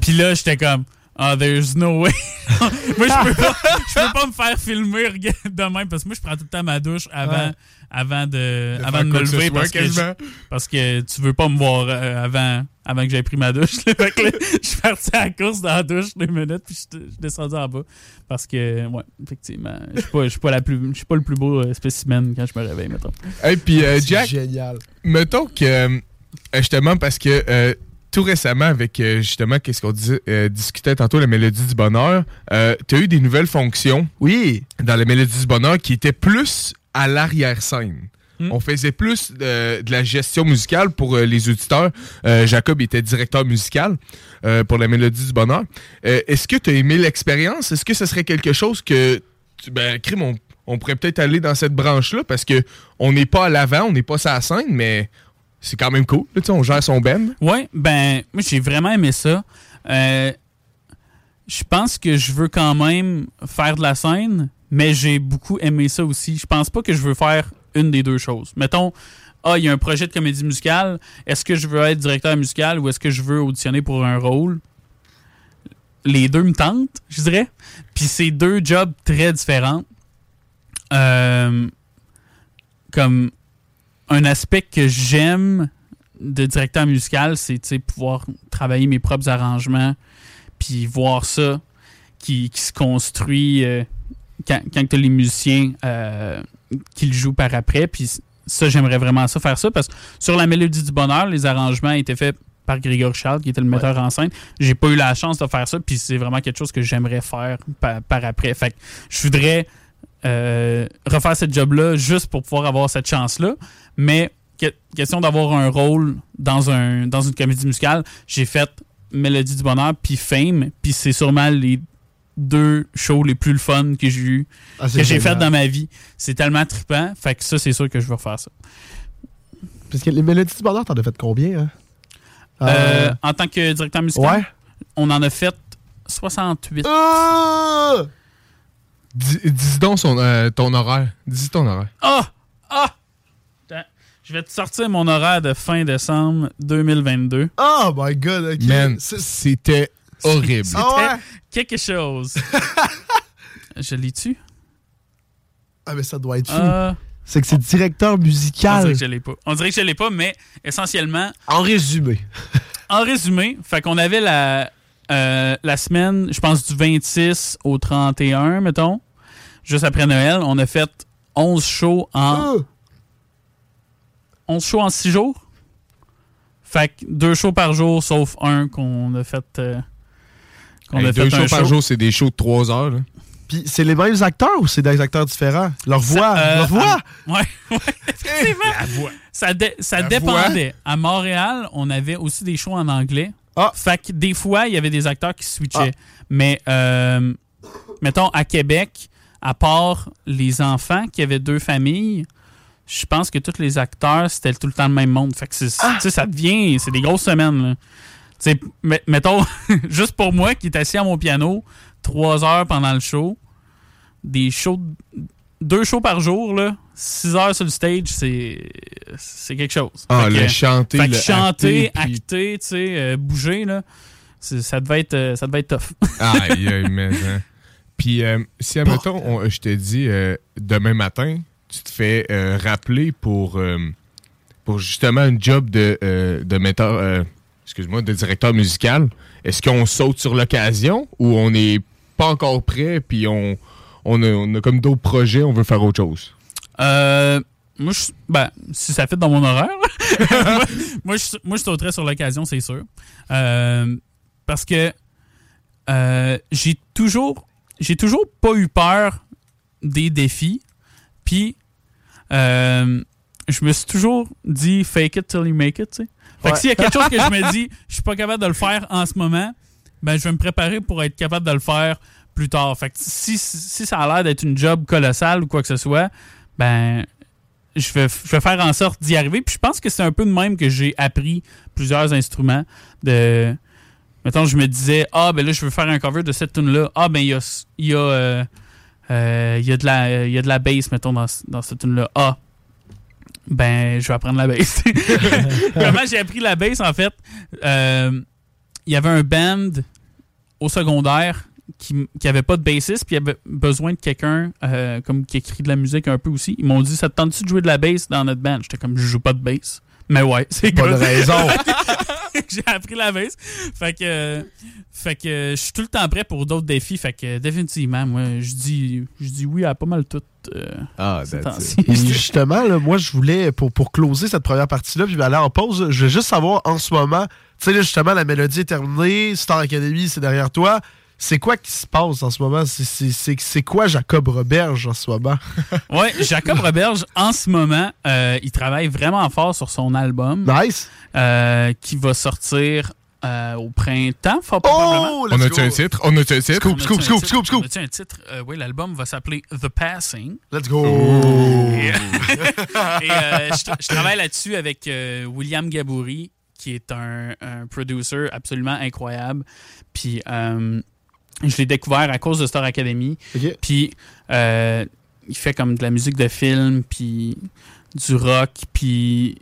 Puis là, j'étais comme Ah, there's no way. moi, je peux, pas, je peux pas me faire filmer demain parce que moi, je prends tout le temps ma douche avant, Ouais. avant de, De avant de me lever parce que, je- parce que tu veux pas me voir euh, avant, avant que j'aie pris ma douche. là. Fait que là, je suis parti à la course dans la douche deux minutes puis je suis je suis descendu en bas. Parce que, ouais, effectivement, je suis pas, je suis pas, la plus- je suis pas le plus beau euh, spécimen quand je me réveille, mettons. Et puis, euh, c'est Jack, génial. mettons que euh, justement parce que euh, tout récemment avec euh, justement qu'est-ce qu'on euh, discutait tantôt la mélodie du bonheur, euh, tu as eu des nouvelles fonctions Oui. dans la mélodie du bonheur qui étaient plus à l'arrière-scène. Hmm. On faisait plus de, de la gestion musicale pour euh, les auditeurs. Euh, Jacob était directeur musical euh, pour la mélodie du bonheur. Est-ce que tu as aimé l'expérience? Est-ce que ce serait quelque chose que, tu, ben, crime, on, on pourrait peut-être aller dans cette branche-là parce que on n'est pas à l'avant, on n'est pas sur la scène, mais c'est quand même cool. Là, on gère son band. Ouais, ben, moi, j'ai vraiment aimé ça. Euh, je pense que je veux quand même faire de la scène, mais j'ai beaucoup aimé ça aussi. Je pense pas que je veux faire une des deux choses. Mettons, ah, il y a un projet de comédie musicale. Est-ce que je veux être directeur musical ou est-ce que je veux auditionner pour un rôle? Les deux me tentent, je dirais. Puis c'est deux jobs très différents. Euh, comme un aspect que j'aime de directeur musical, c'est pouvoir travailler mes propres arrangements, puis voir ça qui, qui se construit euh, quand, quand tu as les musiciens euh, qui le jouent par après. Puis ça, j'aimerais vraiment ça, faire ça, parce que sur la Mélodie du Bonheur, les arrangements étaient faits par Grégory Charles, qui était le metteur en scène. J'ai pas eu la chance de faire ça, puis c'est vraiment quelque chose que j'aimerais faire par, par après. Fait que je voudrais euh, refaire ce job-là juste pour pouvoir avoir cette chance-là. Mais que- question d'avoir un rôle dans, un, dans une comédie musicale, j'ai fait Mélodie du Bonheur puis Fame, puis c'est sûrement les deux shows les plus le fun que j'ai eu, Ah, que j'ai fait dans ma vie. C'est tellement trippant, fait que ça, c'est sûr que je vais refaire ça. Parce que les mélodies du bonheur, t'en as fait combien, hein? Euh, en tant que directeur musical, ouais. on en a fait 68. Ah! Dis, dis donc son, euh, ton horaire. Dis ton horaire. Ah! Ah! Attends, Je vais te sortir mon horaire de fin décembre 2022. Oh my god, ok. Man, c'était horrible. Ah ouais? Quelque chose. je l'ai tu Ah, mais ça doit être fou. Ah, C'est que c'est directeur on musical. dirait que je l'ai pas. On dirait que je l'ai pas, mais essentiellement, En résumé. en résumé, fait qu'on avait la, euh, la semaine, je pense, du 26 au 31, mettons. juste après Noël, on a fait 11 shows en. 11 shows en 6 jours. Fait que deux shows par jour, sauf un qu'on a fait. euh, qu'on Hey, a deux fait un shows par show. jour, c'est des shows de 3 heures. là. Puis c'est les mêmes acteurs ou c'est des acteurs différents? Leur voix, Euh, leur voix! à- ouais, ouais, effectivement. Ça, dé- ça La dépendait. À Montréal, on avait aussi des shows en anglais. Ah. Fait que des fois, il y avait des acteurs qui switchaient. Ah. Mais, euh, mettons, à Québec, à part les enfants qui avaient deux familles, je pense que tous les acteurs, c'était tout le temps le même monde. Fait que c'est- Ah. ça devient. C'est des grosses semaines. là. Mettons, juste pour moi qui est assis à mon piano trois heures pendant le show, des shows, deux shows par jour, là, six heures sur le stage, c'est c'est quelque chose. Ah, Fait que- le chanter, fait que le chanter, acter, puis- acter, tu sais, euh, bouger, là, ça devait être, euh, ça devait être tough. Aïe, aïe, mais. hein. Puis, euh, si, admettons, on- je te dis, euh, demain matin, tu te fais rappeler pour, pour justement un job de, de metteur, euh, excuse-moi, de directeur musical, est-ce qu'on saute sur l'occasion ou on n'est pas encore prêt puis on, on, a, on a comme d'autres projets, on veut faire autre chose? Euh, moi, je, ben, si ça fait dans mon horaire, moi, moi, je, moi, je sauterais sur l'occasion, c'est sûr. Euh, parce que euh, j'ai toujours, j'ai toujours pas eu peur des défis. Puis, euh, je me suis toujours dit fake it till you make it, tu sais. Fait que s'il y a quelque chose que je me dis, je suis pas capable de le faire en ce moment, ben, je vais me préparer pour être capable de le faire plus tard. Fait si, si ça a l'air d'être une job colossale ou quoi que ce soit, ben, je vais, je vais faire en sorte d'y arriver. Puis je pense que c'est un peu de même que j'ai appris plusieurs instruments. De, mettons, je me disais, ah, ben là, je veux faire un cover de cette tune-là. Ah, ben, il y a, y, a, euh, euh, y, de la- y a de la bass, mettons, dans, dans cette tune-là. Ah, ben, je vais apprendre la bass. Comment j'ai appris la bass, en fait? Euh, il y avait un band au secondaire qui, qui avait pas de bassiste, puis il avait besoin de quelqu'un euh, comme qui écrit de la musique un peu aussi. Ils m'ont dit Ça te tente-tu de jouer de la bass dans notre band? J'étais comme Je joue pas de bass. Mais ouais, c'est Bonne good. raison. J'ai appris la bass. Fait que, euh, fait que je suis tout le temps prêt pour d'autres défis. Fait que définitivement, moi, je dis, je dis oui à pas mal tout. euh, Ah, temps-ci. Et justement, là, moi, je voulais, pour, pour closer cette première partie-là, puis aller en pause, je veux juste savoir en ce moment, tu sais, là, justement, la mélodie est terminée, Star Academy, c'est derrière toi. C'est quoi qui se passe en ce moment? C'est- quoi Jacob Roberge en ce moment? Ouais, Jacob Roberge, en ce moment, euh, il travaille vraiment fort sur son album. Nice. euh, qui va sortir euh, au printemps, fort probablement. Oh, On let's a-tu un titre? On a-tu un titre? Scoop, On a-tu scoop, un scoop, titre? scoop, scoop. On a-tu un titre? Euh, oui, l'album va s'appeler The Passing. Let's go. Et, et, euh, je, tra- je travaille là-dessus avec euh, William Gabouri, qui est un, un producer absolument incroyable. Puis euh, je l'ai découvert à cause de Star Academy. Puis euh, il fait comme de la musique de film, puis du rock, puis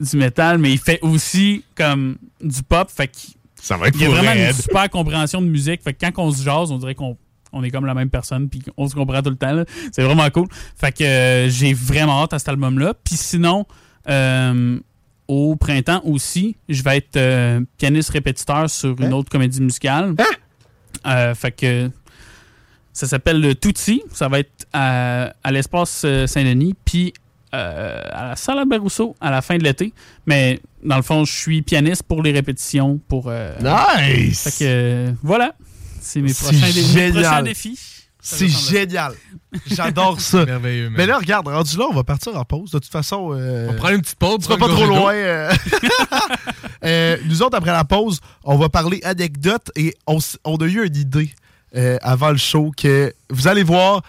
du métal, mais il fait aussi comme du pop. Fait qu'il Ça va être il y a vraiment une super compréhension de musique. Fait que quand on se jase, on dirait qu'on on est comme la même personne puis on se comprend tout le temps. là. C'est vraiment cool. Fait que euh, j'ai vraiment hâte à cet album-là. Puis sinon, euh, au printemps aussi, je vais être euh, pianiste répétiteur sur une Hein? autre comédie musicale. Euh, fait que ça s'appelle le Touti. Ça va être à, à l'espace euh, Saint-Denis. Puis euh, à la salle Albert Rousseau à la fin de l'été. Mais dans le fond, je suis pianiste pour les répétitions. Pour, euh, Nice. fait que voilà. C'est mes C'est prochains, dé- mes génial. prochains défis. C'est génial. J'adore ça. Merveilleux, Mais là, regarde, rendu là, on va partir en pause. De toute façon, euh, on prend une petite pause. on sera prend pas trop loin. euh. Euh, nous autres, après la pause, on va parler anecdotes et on, a eu une idée euh, avant le show que vous allez voir.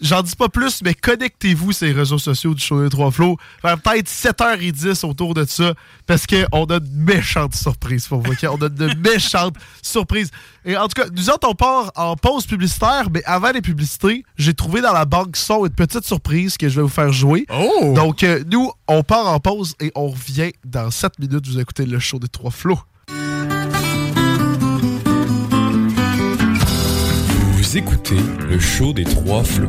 J'en dis pas plus, mais connectez-vous sur les réseaux sociaux du show des Trois Flots vers peut-être 7h10 autour de ça, parce qu'on a de méchantes surprises pour vous. On a de méchantes surprises. Et en tout cas, nous autres, on part en pause publicitaire, mais avant les publicités, j'ai trouvé dans la banque son une petite surprise que je vais vous faire jouer. Oh! Donc, euh, nous, on part en pause et on revient dans 7 minutes. Vous écoutez le show des Trois Flots. Écoutez le show des trois flots.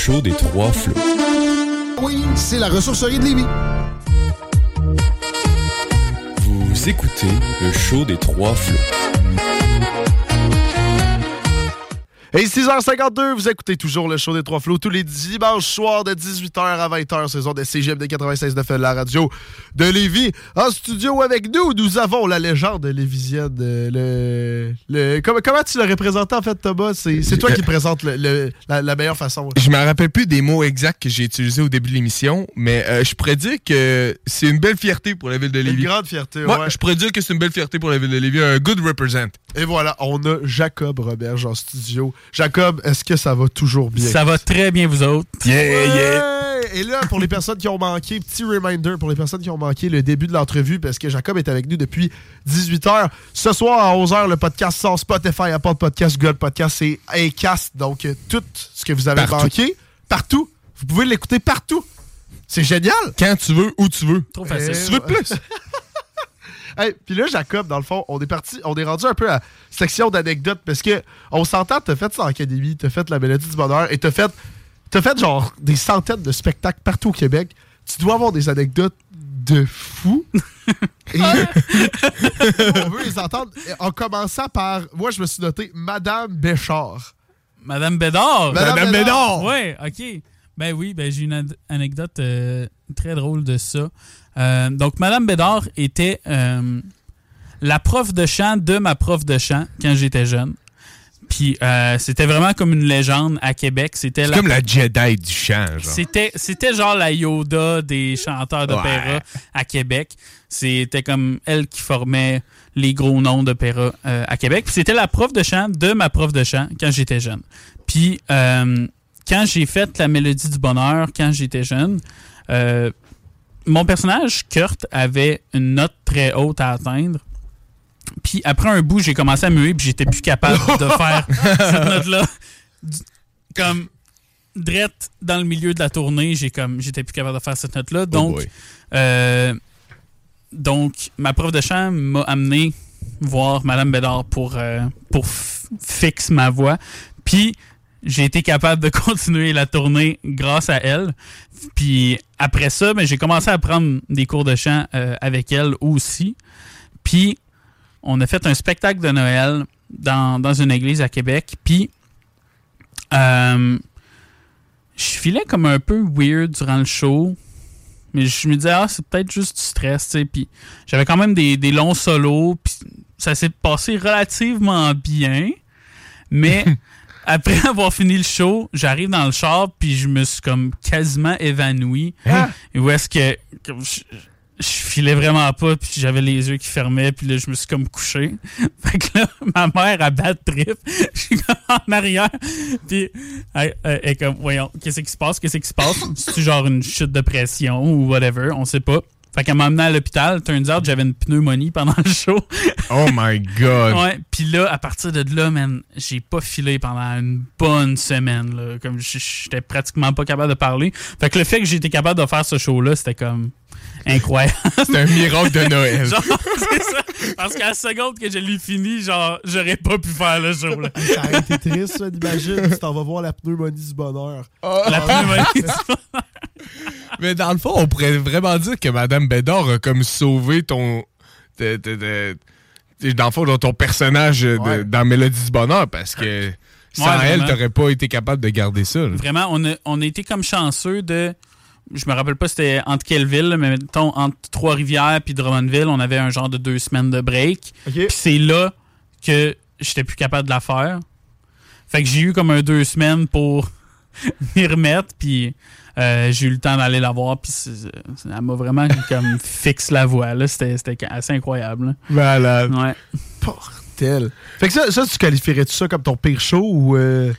Show des trois flots. Oui, c'est la ressourcerie de Lévis. Vous écoutez le show des trois flots. Et 6h52, vous écoutez toujours le show des Trois Flots tous les dimanches soirs de 18h à 20h, saison de CGMD 96.9 la radio de Lévis. En studio avec nous, nous avons la légende lévisienne. euh, Le, le, comment, comment tu l'as représenté en fait, Thomas? C'est toi qui présente le- le- la, la meilleure façon. Je me rappelle plus des mots exacts que j'ai utilisés au début de l'émission, mais euh, je pourrais dire que c'est une belle fierté pour la ville de Une Lévis. grande fierté, Ouais, ouais. je pourrais dire que c'est une belle fierté pour la ville de Lévis, un good represent. Et voilà, on a Jacob Roberge en studio. Jacob, est-ce que ça va toujours bien? Ça va très bien, vous autres. Ouais! Et là, pour les personnes qui ont manqué, petit reminder pour les personnes qui ont manqué le début de l'entrevue, parce que Jacob est avec nous depuis 18h. Ce soir à 11h, le podcast sort Spotify, Apple Podcast, Google Podcast, c'est Acast. Donc, euh, tout ce que vous avez Partout. manqué, partout, vous pouvez l'écouter partout. C'est génial! Quand tu veux, où tu veux. Trop facile. Eh, Tu veux plus? Hey, puis là, Jacob, dans le fond, on est parti, on est rendu un peu à section d'anecdotes parce que on s'entend, t'as fait ça en académie, t'as fait la mélodie du bonheur et t'as fait, t'as fait genre des centaines de spectacles partout au Québec. Tu dois avoir des anecdotes de fou. et on veut les entendre en commençant par, moi, je me suis noté Madame Béchard. Madame Bédard. Madame Madame Bédard. Ouais, OK. Ben oui, ben j'ai une anecdote euh, très drôle de ça. Euh, donc, Madame Bédard était euh, la prof de chant de ma prof de chant quand j'étais jeune. Puis euh, c'était vraiment comme une légende à Québec. C'était la comme la Jedi du chant, genre. c'était, c'était genre la Yoda des chanteurs d'opéra Ouais. à Québec. C'était comme elle qui formait les gros noms d'opéra euh, à Québec. Puis c'était la prof de chant de ma prof de chant quand j'étais jeune. Puis euh, quand j'ai fait la mélodie du bonheur quand j'étais jeune, mon personnage, Kurt, avait une note très haute à atteindre. Puis après un bout, j'ai commencé à muer, puis j'étais plus capable de faire cette note-là. Comme drette dans le milieu de la tournée, j'ai comme j'étais plus capable de faire cette note-là. Donc, boy. euh, donc ma prof de chant m'a amené voir Madame Bédard pour euh, pour fixe ma voix. Puis j'ai été capable de continuer la tournée grâce à elle. Puis après ça, ben, j'ai commencé à prendre des cours de chant euh, avec elle aussi. Puis on a fait un spectacle de Noël dans, dans une église à Québec. Puis euh, je filais comme un peu weird durant le show. Mais je me disais, ah, c'est peut-être juste du stress. Puis j'avais quand même des, des longs solos. Puis ça s'est passé relativement bien. Mais après avoir fini le show, j'arrive dans le char, puis je me suis comme quasiment évanoui. Et où est-ce que. comme je, je filais vraiment pas, puis j'avais les yeux qui fermaient, puis là, je me suis comme couché. Fait que là, ma mère a bad trip. Je suis comme en arrière, puis elle, comme, voyons, qu'est-ce qui se passe, qu'est-ce qui se passe? C'est-tu genre une chute de pression ou whatever, on sait pas. Fait qu'elle m'a emmené à l'hôpital. Turns out, j'avais une pneumonie pendant le show. Oh my God. Ouais, puis là, à partir de là, man, j'ai pas filé pendant une bonne semaine. Là. Comme j'étais pratiquement pas capable de parler. Fait que le fait que j'étais capable de faire ce show-là, c'était comme incroyable. C'est un miracle de Noël. genre, c'est ça. Parce qu'à la seconde que je l'ai fini, genre, j'aurais pas pu faire le show. Là. Ça a été triste, ça, d'imagine. Tu t'en vas voir la pneumonie du bonheur. La pneumonie. Mais dans le fond, on pourrait vraiment dire que Madame Bédard a comme sauvé ton. dans le fond, dans ton personnage de- Ouais. dans Mélodie du Bonheur, parce que sans Ouais, elle, t'aurais pas été capable de garder ça. là. Vraiment, on a, on a été comme chanceux de. Je me rappelle pas c'était entre quelle ville, mais mettons entre Trois-Rivières puis Drummondville, on avait un genre de deux semaines de break. Puis c'est là que j'étais plus capable de la faire. Fait que j'ai eu comme un deux semaines pour m'y remettre, puis euh, j'ai eu le temps d'aller la voir, puis elle m'a vraiment comme fixe la voix. là. C'était c'était assez incroyable. là. Malade. Ouais. Tel. Fait que ça, ça tu qualifierais-tu ça comme ton pire show ou. euh,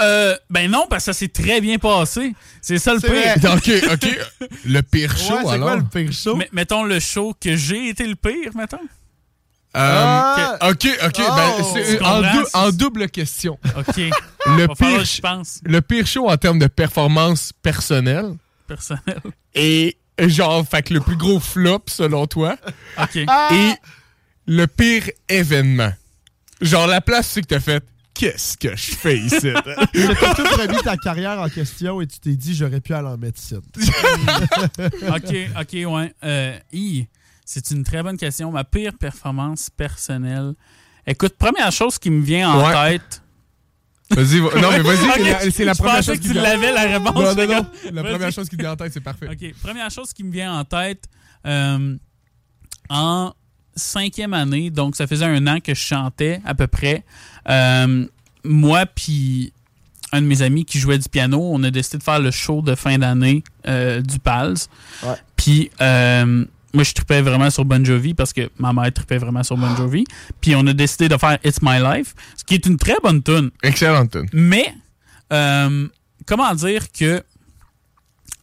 Euh, ben non, parce que ça s'est très bien passé. C'est ça le pire. vrai. OK, OK. Le pire show, ouais, c'est alors? quoi le pire show? Mais- mettons le show que j'ai été le pire, mettons. Euh! OK, OK. Oh! ben, c'est Tu en, comprends? dou- en double question. OK. Le pire, que je pense. le pire show en termes de performance personnelle Personnel. et genre, fait que le plus gros flop selon toi OK. Ah! et le pire événement. Genre, la place, c'est que t'as fait qu'est-ce que je fais ici? Tu as tout remis ta carrière en question et tu t'es dit, j'aurais pu aller en médecine. OK, OK, ouais. Euh, hi, c'est une très bonne question. Ma pire performance personnelle. Écoute, première chose qui me vient en Ouais. tête. Vas-y, va- non, mais vas-y, c'est la- c'est la je première pensais chose que qui tu vient- l'avais, la réponse. Non, La première chose qui te vient en tête, c'est parfait. OK. Première chose qui me vient en tête, euh, en cinquième année, donc ça faisait un an que je chantais à peu près. euh, moi puis un de mes amis qui jouait du piano, on a décidé de faire le show de fin d'année euh, du PALS. Ouais. Puis euh, moi, je tripais vraiment sur Bon Jovi parce que ma mère tripait vraiment sur Bon Jovi. Puis on a décidé de faire It's My Life, ce qui est une très bonne tune. Excellente tune. Mais, euh, comment dire que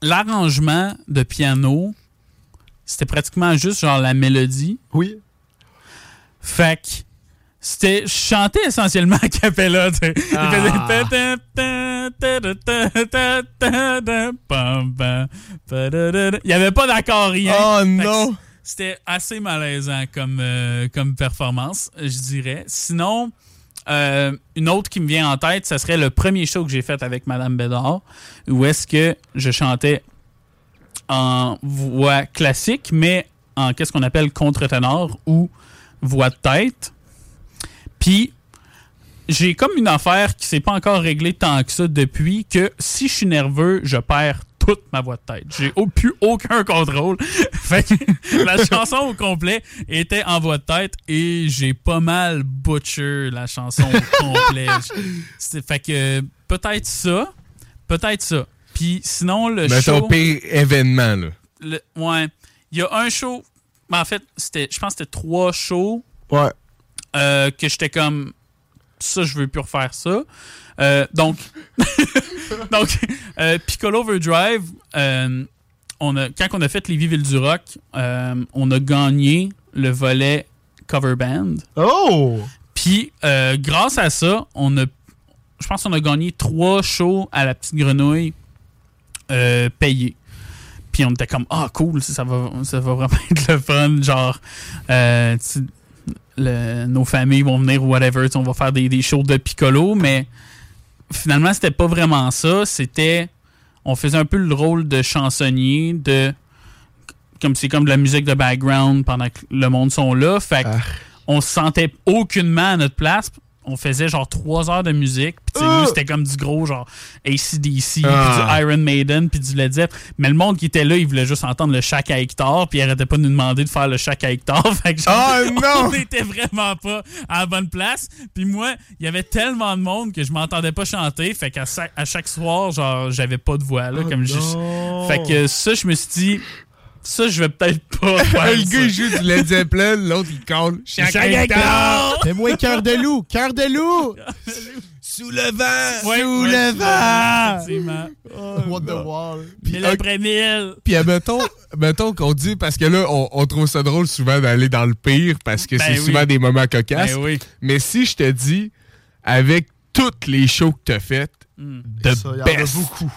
l'arrangement de piano, c'était pratiquement juste genre la mélodie. Oui. Fait que c'était je chantais essentiellement à cappella, tu sais. Il ah. n'y avait pas d'accord rien. Oh non. C'était assez malaisant comme euh, comme performance, je dirais. Sinon euh, une autre qui me vient en tête, ce serait le premier show que j'ai fait avec Madame Bédard, où est-ce que je chantais en voix classique, mais en qu'est-ce qu'on appelle contre-ténor ou voix de tête. Puis, j'ai comme une affaire qui s'est pas encore réglée tant que ça depuis que si je suis nerveux, je perds toute ma voix de tête. J'ai au- plus aucun contrôle. fait que la chanson au complet était en voix de tête et j'ai pas mal butcher la chanson au complet. Fait que peut-être ça, peut-être ça. Puis sinon, le Mais show... ton pire événement, là. le- ouais. Il y a un show. ben, en fait, c'était, je pense que c'était trois shows Ouais. Euh, que j'étais comme. Ça, je veux plus refaire ça. Euh, donc, donc euh, Piccolo Overdrive, on a, quand on a fait les Villes du Rock, on a gagné le volet cover band. Oh! Puis, grâce à ça, on a, je pense qu'on a gagné trois shows à la petite grenouille payés. Puis on était comme, ah, cool, ça va, ça va vraiment être le fun. Genre, tu- le- nos familles vont venir ou whatever, on va faire des, des shows de piccolo, mais finalement, c'était pas vraiment ça. C'était, on faisait un peu le rôle de chansonnier, de, comme c'est comme de la musique de background pendant que le monde sont là. Fait que on se sentait aucunement à notre place. On faisait genre trois heures de musique. Puis tu sais, nous, c'était comme du gros genre ACDC, puis Ah. du Iron Maiden, puis du Led Zeppelin. Mais le monde qui était là, il voulait juste entendre le chac à Hector, puis il arrêtait pas de nous demander de faire le chac à Hector. Fait que genre, Ah, non! on était vraiment pas à la bonne place. Puis moi, il y avait tellement de monde que je m'entendais pas chanter. Fait qu'à à chaque soir, genre, j'avais pas de voix. Là, comme je- non. Fait que ça, je me suis dit, ça, je vais peut-être pas faire le gars, il joue du Led Zeppelin, l'autre, il colle. Hectare! Fais-moi cœur de loup! Cœur de loup! Sous le vent! Ouais, Sous ouais, le vent! Effectivement. What the wall? Mille après mille. Puis euh, mettons, mettons qu'on dit, parce que là, on, on trouve ça drôle souvent d'aller dans le pire, parce que Ben c'est oui. souvent des moments cocasses. Ben oui. Mais si je te dis, avec toutes les shows que t'as faites, de Ça, il y en a best, beaucoup.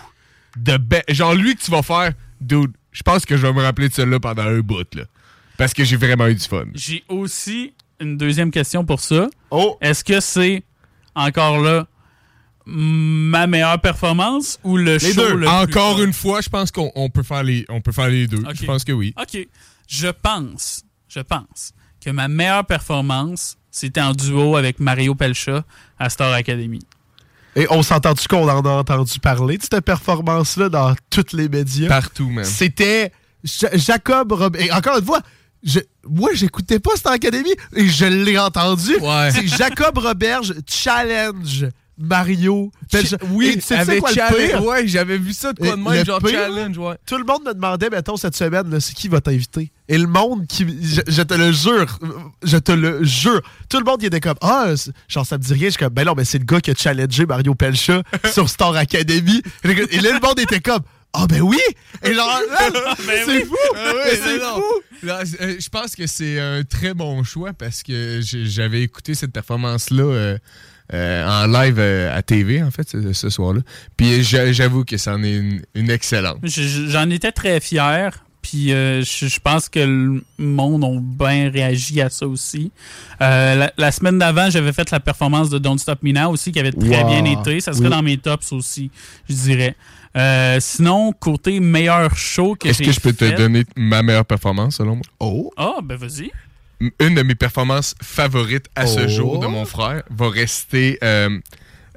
de be- genre lui que tu vas faire, dude, je pense que je vais me rappeler de celle-là pendant un bout, là. Parce que j'ai vraiment eu du fun. J'ai aussi une deuxième question pour ça. Oh! Est-ce que c'est encore là ma meilleure performance ou le Les show deux. le Encore une fois, je pense qu'on on peut faire les on peut faire les deux. Je pense que oui. OK. Je pense, je pense que ma meilleure performance, c'était en duo avec Mario Pelcha à Star Academy. Et on s'entend-tu qu'on en a entendu parler de cette performance-là dans tous les médias? Partout, même. C'était Ja- Jacob Robert. Et encore une fois, je- moi, j'écoutais pas cette académie et je l'ai entendu. Ouais. C'est Jacob Roberge challenge Mario. Pelcha. Oui, Et tu sais avec quoi le challenge. pire? Ouais, j'avais vu ça de quoi de même, le genre pire, challenge, ouais. Tout le monde me demandait, mettons, cette semaine, c'est qui va t'inviter? Et le monde qui. Je, je te le jure, je te le jure. Tout le monde qui était comme, ah, c'est- genre, ça me dit rien. Je suis comme, ben non, mais c'est le gars qui a challengé Mario Pelcha sur Star Academy. Et là, le monde était comme, ah, ben oui! Et genre, là, c'est fou! C'est fou! C'est- euh, je pense que c'est un très bon choix parce que j'avais écouté cette performance-là euh, en live euh, à TV, en fait, ce, ce soir-là. Puis j'a- j'avoue que c'en est une, une excellente. Je- je- J'en étais très fier Puis euh, je pense que le monde a bien réagi à ça aussi. Euh, la, la semaine d'avant, j'avais fait la performance de Don't Stop Me Now aussi, qui avait très Wow. bien été. Ça serait Oui. dans mes tops aussi, je dirais. Euh, sinon, côté meilleur show que Est-ce que je peux te donner ma meilleure performance selon moi? Oh! Ah, ben vas-y. Une de mes performances favorites à ce Oh. jour de mon frère va rester euh,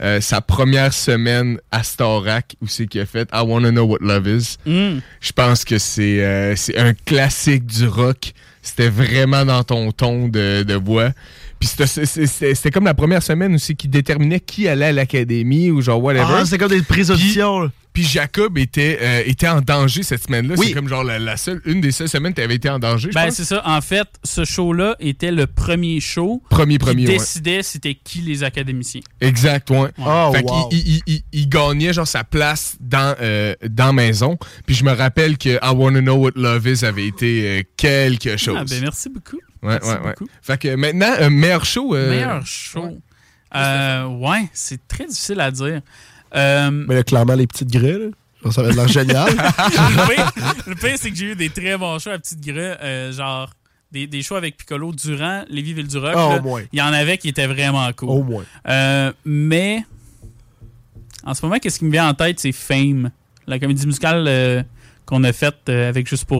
euh, sa première semaine à Starac où c'est qu'il a fait I Wanna Know What Love Is. Mm. Je pense que c'est euh, c'est un classique du rock. C'était vraiment dans ton ton de, de voix. Puis c'était- comme la première semaine aussi qui déterminait qui allait à l'académie ou genre whatever. Ah, c'est comme des là. Puis Jacob était, euh, était en danger cette semaine-là. Oui. C'est comme genre la, la seule, une des seules semaines tu avais été en danger. Ben, c'est ça. En fait, ce show-là était le premier show Premier, qui premier, ouais. décidait c'était qui les académiciens. Exact, ouais. Oh, fait wow. qu'il il, il- il gagnait genre sa place dans, euh, dans maison. Puis je me rappelle que I Wanna Know What Love Is avait été euh, quelque chose. Ah, ben merci beaucoup. Ouais, merci ouais, ouais. Fait que maintenant, euh, meilleur show. euh, Meilleur show. Euh, ouais, c'est très difficile à dire. Euh, Mais là, clairement, les petites. Genre, Ça va être l'air génial. le pire, le pire, c'est que j'ai eu des très bons shows à Petite Grue, euh, genre des, des shows avec Piccolo durant les Villes du Rock. Ah, au moins. Il y en avait qui étaient vraiment cool. Au moins. Euh, mais en ce moment, qu'est-ce qui me vient en tête, c'est Fame, la comédie musicale euh, qu'on a faite euh, avec Juste pour.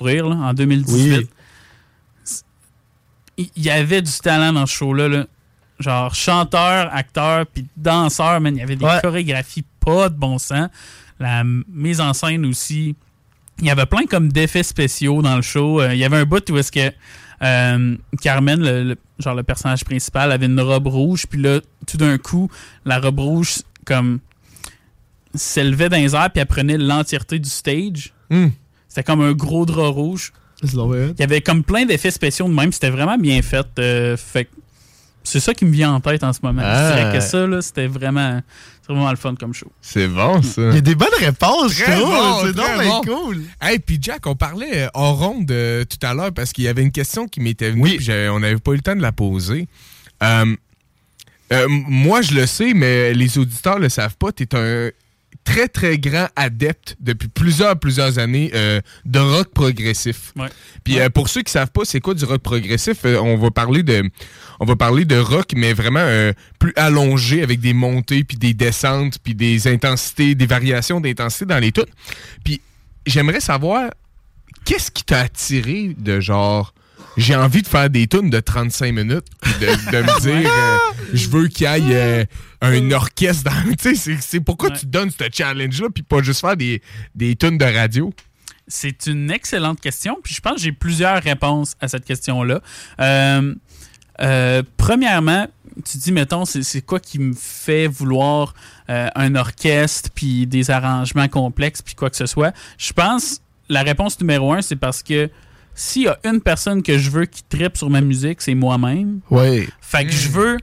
rire là, en 2018. Il il y avait du talent dans ce show-là. là. Genre chanteur, acteur, puis danseur, man. Il y avait des Ouais. chorégraphies pas de bon sens. La mise en scène aussi. Il y avait plein comme d'effets spéciaux dans le show. Euh, il y avait un bout où est-ce que euh, Carmen, le, le- genre le personnage principal, avait une robe rouge, puis là, tout d'un coup, la robe rouge, comme s'élevait dans les airs, puis elle prenait l'entièreté du stage. Hmm. C'était comme un gros drap rouge. Il y avait comme plein d'effets spéciaux de même. C'était vraiment bien fait. euh, fait que c'est ça qui me vient en tête en ce moment. Ah. Je dirais que ça, là, c'était vraiment, vraiment le fun comme show. C'est bon, ça. Il y a des bonnes réponses, je Très trouve. bon, C'est donc bon. cool. Hey, puis Jack, on parlait euh, en ronde euh, tout à l'heure parce qu'il y avait une question qui m'était venue, puis j'avais- on n'avait pas eu le temps de la poser. Euh, euh, moi, je le sais, mais les auditeurs le savent pas. Tu es un très, très grand adepte depuis plusieurs, plusieurs années euh, de rock progressif. Ouais. Puis euh, pour ceux qui savent pas c'est quoi du rock progressif, euh, on va parler de on va parler de rock mais vraiment plus allongé avec des montées puis des descentes puis des intensités, des variations d'intensité dans les toutes. Puis j'aimerais savoir qu'est-ce qui t'a attiré de genre j'ai envie de faire des tunes de 35 minutes de, de me dire euh, je veux qu'il y ait euh, un orchestre dans tu sais c'est- pourquoi tu donnes ce challenge là puis pas juste faire des des tunes de radio? C'est une excellente question. Puis je pense que j'ai plusieurs réponses à cette question-là. Euh, premièrement, tu dis, mettons, c'est c'est quoi qui me fait vouloir euh, un orchestre, puis des arrangements complexes, puis quoi que ce soit? Je pense, la réponse numéro un, c'est parce que s'il y a une personne que je veux qui tripe sur ma musique, c'est moi-même. Oui. Fait que je veux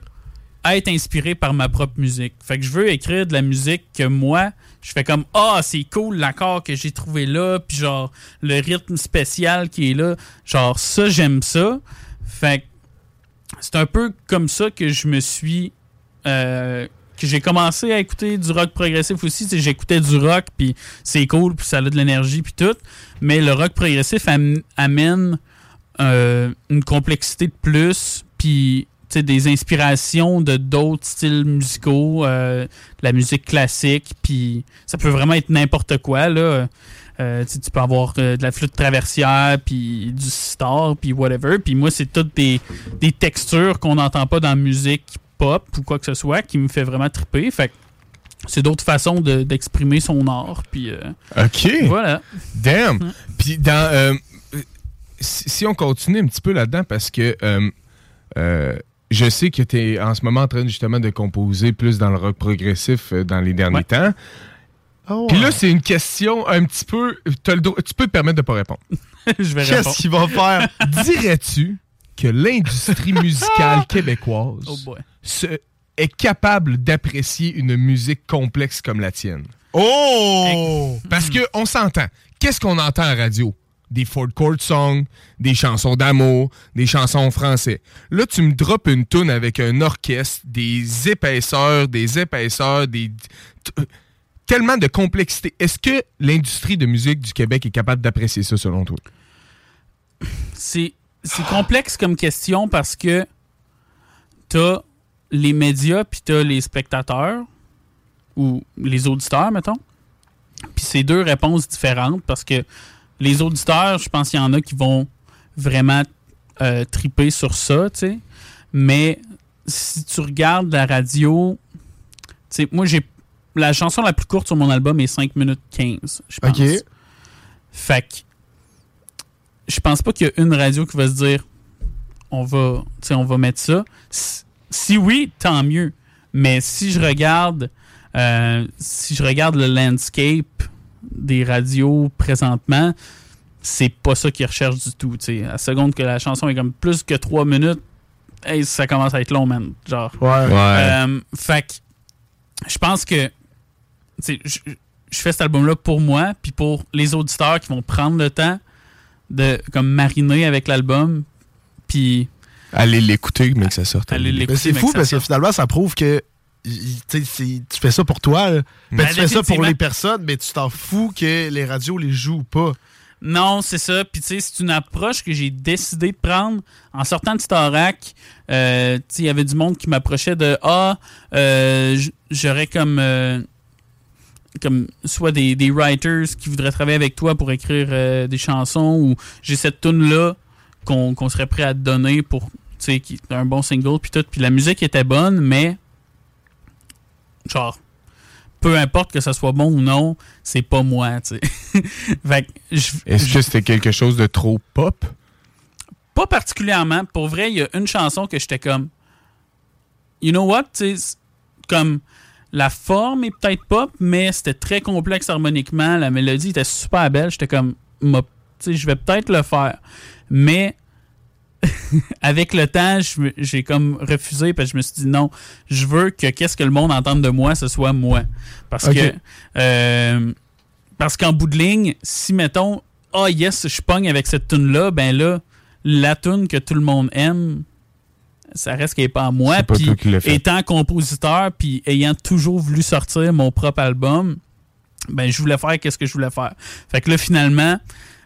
être inspiré par ma propre musique. Fait que je veux écrire de la musique que moi, je fais comme Ah, c'est cool l'accord que j'ai trouvé là, puis genre le rythme spécial qui est là. Genre ça, j'aime ça. Fait que c'est un peu comme ça que je me suis. euh, que j'ai commencé à écouter du rock progressif aussi. J'écoutais du rock, puis c'est cool, puis ça a de l'énergie, puis tout. Mais le rock progressif am- amène euh, une complexité de plus, puis des inspirations de d'autres styles musicaux, euh, de la musique classique, puis ça peut vraiment être n'importe quoi. Là. Euh, tu peux avoir de la flûte traversière, puis du star, puis whatever. Puis moi, c'est toutes des, textures qu'on n'entend pas dans la musique pop ou quoi que ce soit qui me fait vraiment triper. C'est d'autres façons de- d'exprimer son art. Puis euh, OK. voilà. Damn. Puis dans euh, si, si on continue un petit peu là-dedans parce que euh, euh, je sais que tu es en ce moment en train justement de composer plus dans le rock progressif euh, dans les derniers Ouais. temps. Oh, Puis là, c'est une question un petit peu. t'as le droit- tu peux te permettre de pas répondre. Je vais Qu'est-ce qu'il va faire? Dirais-tu que l'industrie musicale québécoise Oh boy. se- est capable d'apprécier une musique complexe comme la tienne? Oh! Parce que on s'entend. Qu'est-ce qu'on entend à radio? Des Ford Court songs, des chansons d'amour, des chansons en français. Là, tu me drops une toune avec un orchestre, des épaisseurs, des épaisseurs, des... t- Tellement de complexité. Est-ce que l'industrie de musique du Québec est capable d'apprécier ça, selon toi? C'est c'est complexe comme question parce que t'as les médias puis t'as les spectateurs ou les auditeurs, mettons. Puis c'est deux réponses différentes parce que les auditeurs, je pense qu'il y en a qui vont vraiment euh, triper sur ça, tu sais. Mais si tu regardes la radio, tu sais, moi j'ai la chanson la plus courte sur mon album est 5 minutes 15, je pense. OK. Fait que je pense pas qu'il y a une radio qui va se dire on va, on va mettre ça. Si, oui, tant mieux. Mais si je regarde euh, si je regarde le landscape des radios présentement, c'est pas ça qu'ils recherchent du tout. À la seconde que la chanson est comme plus que 3 minutes, hey, ça commence à être long, man. Genre. Ouais. Euh, fait que je pense que je fais cet album-là pour moi, puis pour les auditeurs qui vont prendre le temps de comme mariner avec l'album, puis Allez l'écouter, mais que ça sorte. Allez l'écouter. Mais c'est fou que parce que finalement, ça prouve que tu fais ça pour toi. là. Ben, Ben, tu fais ça pour les personnes, mais tu t'en fous que les radios les jouent pas. Non, c'est ça. Puis tu sais, c'est une approche que j'ai décidé de prendre en sortant de Starac. Euh, il y avait du monde qui m'approchait de ah, euh, j'aurais comme euh, comme soit des, des writers qui voudraient travailler avec toi pour écrire euh, des chansons ou j'ai cette tune là qu'on qu'on serait prêt à te donner pour tu sais qui est un bon single puis tout puis la musique était bonne mais genre peu importe que ça soit bon ou non c'est pas moi tu sais fait que je- Est-ce que c'était quelque chose de trop pop? pas particulièrement. Pour vrai, il y a une chanson que j'étais comme. You know what? tu sais, comme. La forme est peut-être pop, mais c'était très complexe harmoniquement. La mélodie était super belle. J'étais comme. m'a- tu sais, Je vais peut-être le faire. Mais. avec le temps, j'ai comme refusé parce que je me suis dit non, je veux que qu'est-ce que le monde entende de moi, ce soit moi. Parce que. euh, parce qu'en bout de ligne, si mettons, ah yes, je pogne avec cette tune là ben là, la tune que tout le monde aime, ça reste qu'elle n'est pas à moi. Puis étant compositeur, puis ayant toujours voulu sortir mon propre album, ben je voulais faire qu'est-ce que je voulais faire. Fait que là finalement,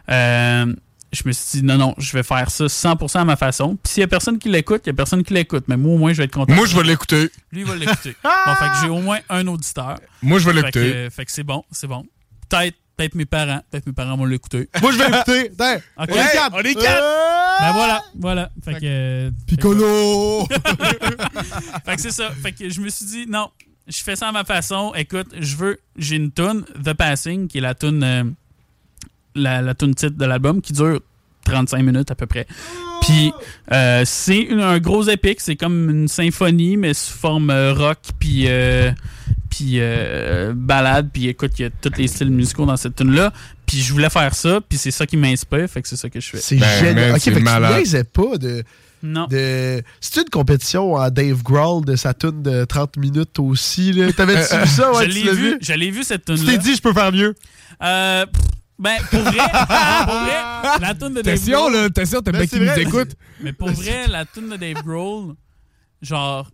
euh, je me suis dit non non, je vais faire ça 100% à ma façon. Puis s'il y a personne qui l'écoute, il y a personne qui l'écoute, mais moi au moins je vais être content. Moi, je vais l'écouter. Lui il va l'écouter. bon, fait que j'ai au moins un auditeur. Moi, je vais Fait l'écouter. fait que c'est bon, c'est bon. Peut-être peut-être mes parents, peut-être mes parents vont l'écouter. Moi, je vais écouter. Tiens, Ok. On est quatre. on est quatre. Euh, Ben voilà, voilà. Fait que. euh, Piccolo! fait que c'est ça. Fait que je me suis dit, non, je fais ça à ma façon. Écoute, je veux. J'ai une tune, The Passing, qui est la tune. euh, la, la tune titre de l'album, qui dure 35 minutes à peu près. Puis euh, c'est un gros épique, c'est comme une symphonie, mais sous forme euh, rock, puis euh, puis euh, balade, puis écoute, il y a tous les styles musicaux dans cette tune là Puis je voulais faire ça, puis c'est ça qui m'inspire, fait que c'est ça que je fais. C'est Ben, génial. Ok, c'est fait que tu malade. niaisais pas de. Non. de... C'est une compétition à Dave Grohl de sa tune de 30 minutes aussi. là. T'avais-tu vu ça? Ouais, je l'ai vu, vu? je l'ai vu cette tune Tu là. t'es dit, je peux faire mieux. Euh, pff, ben, pour vrai, pour vrai, la tune de Dave Attention, Grohl, là, attention, t'as Ben, bien qui nous écoute. mais pour vrai, la tune de Dave Grohl, genre,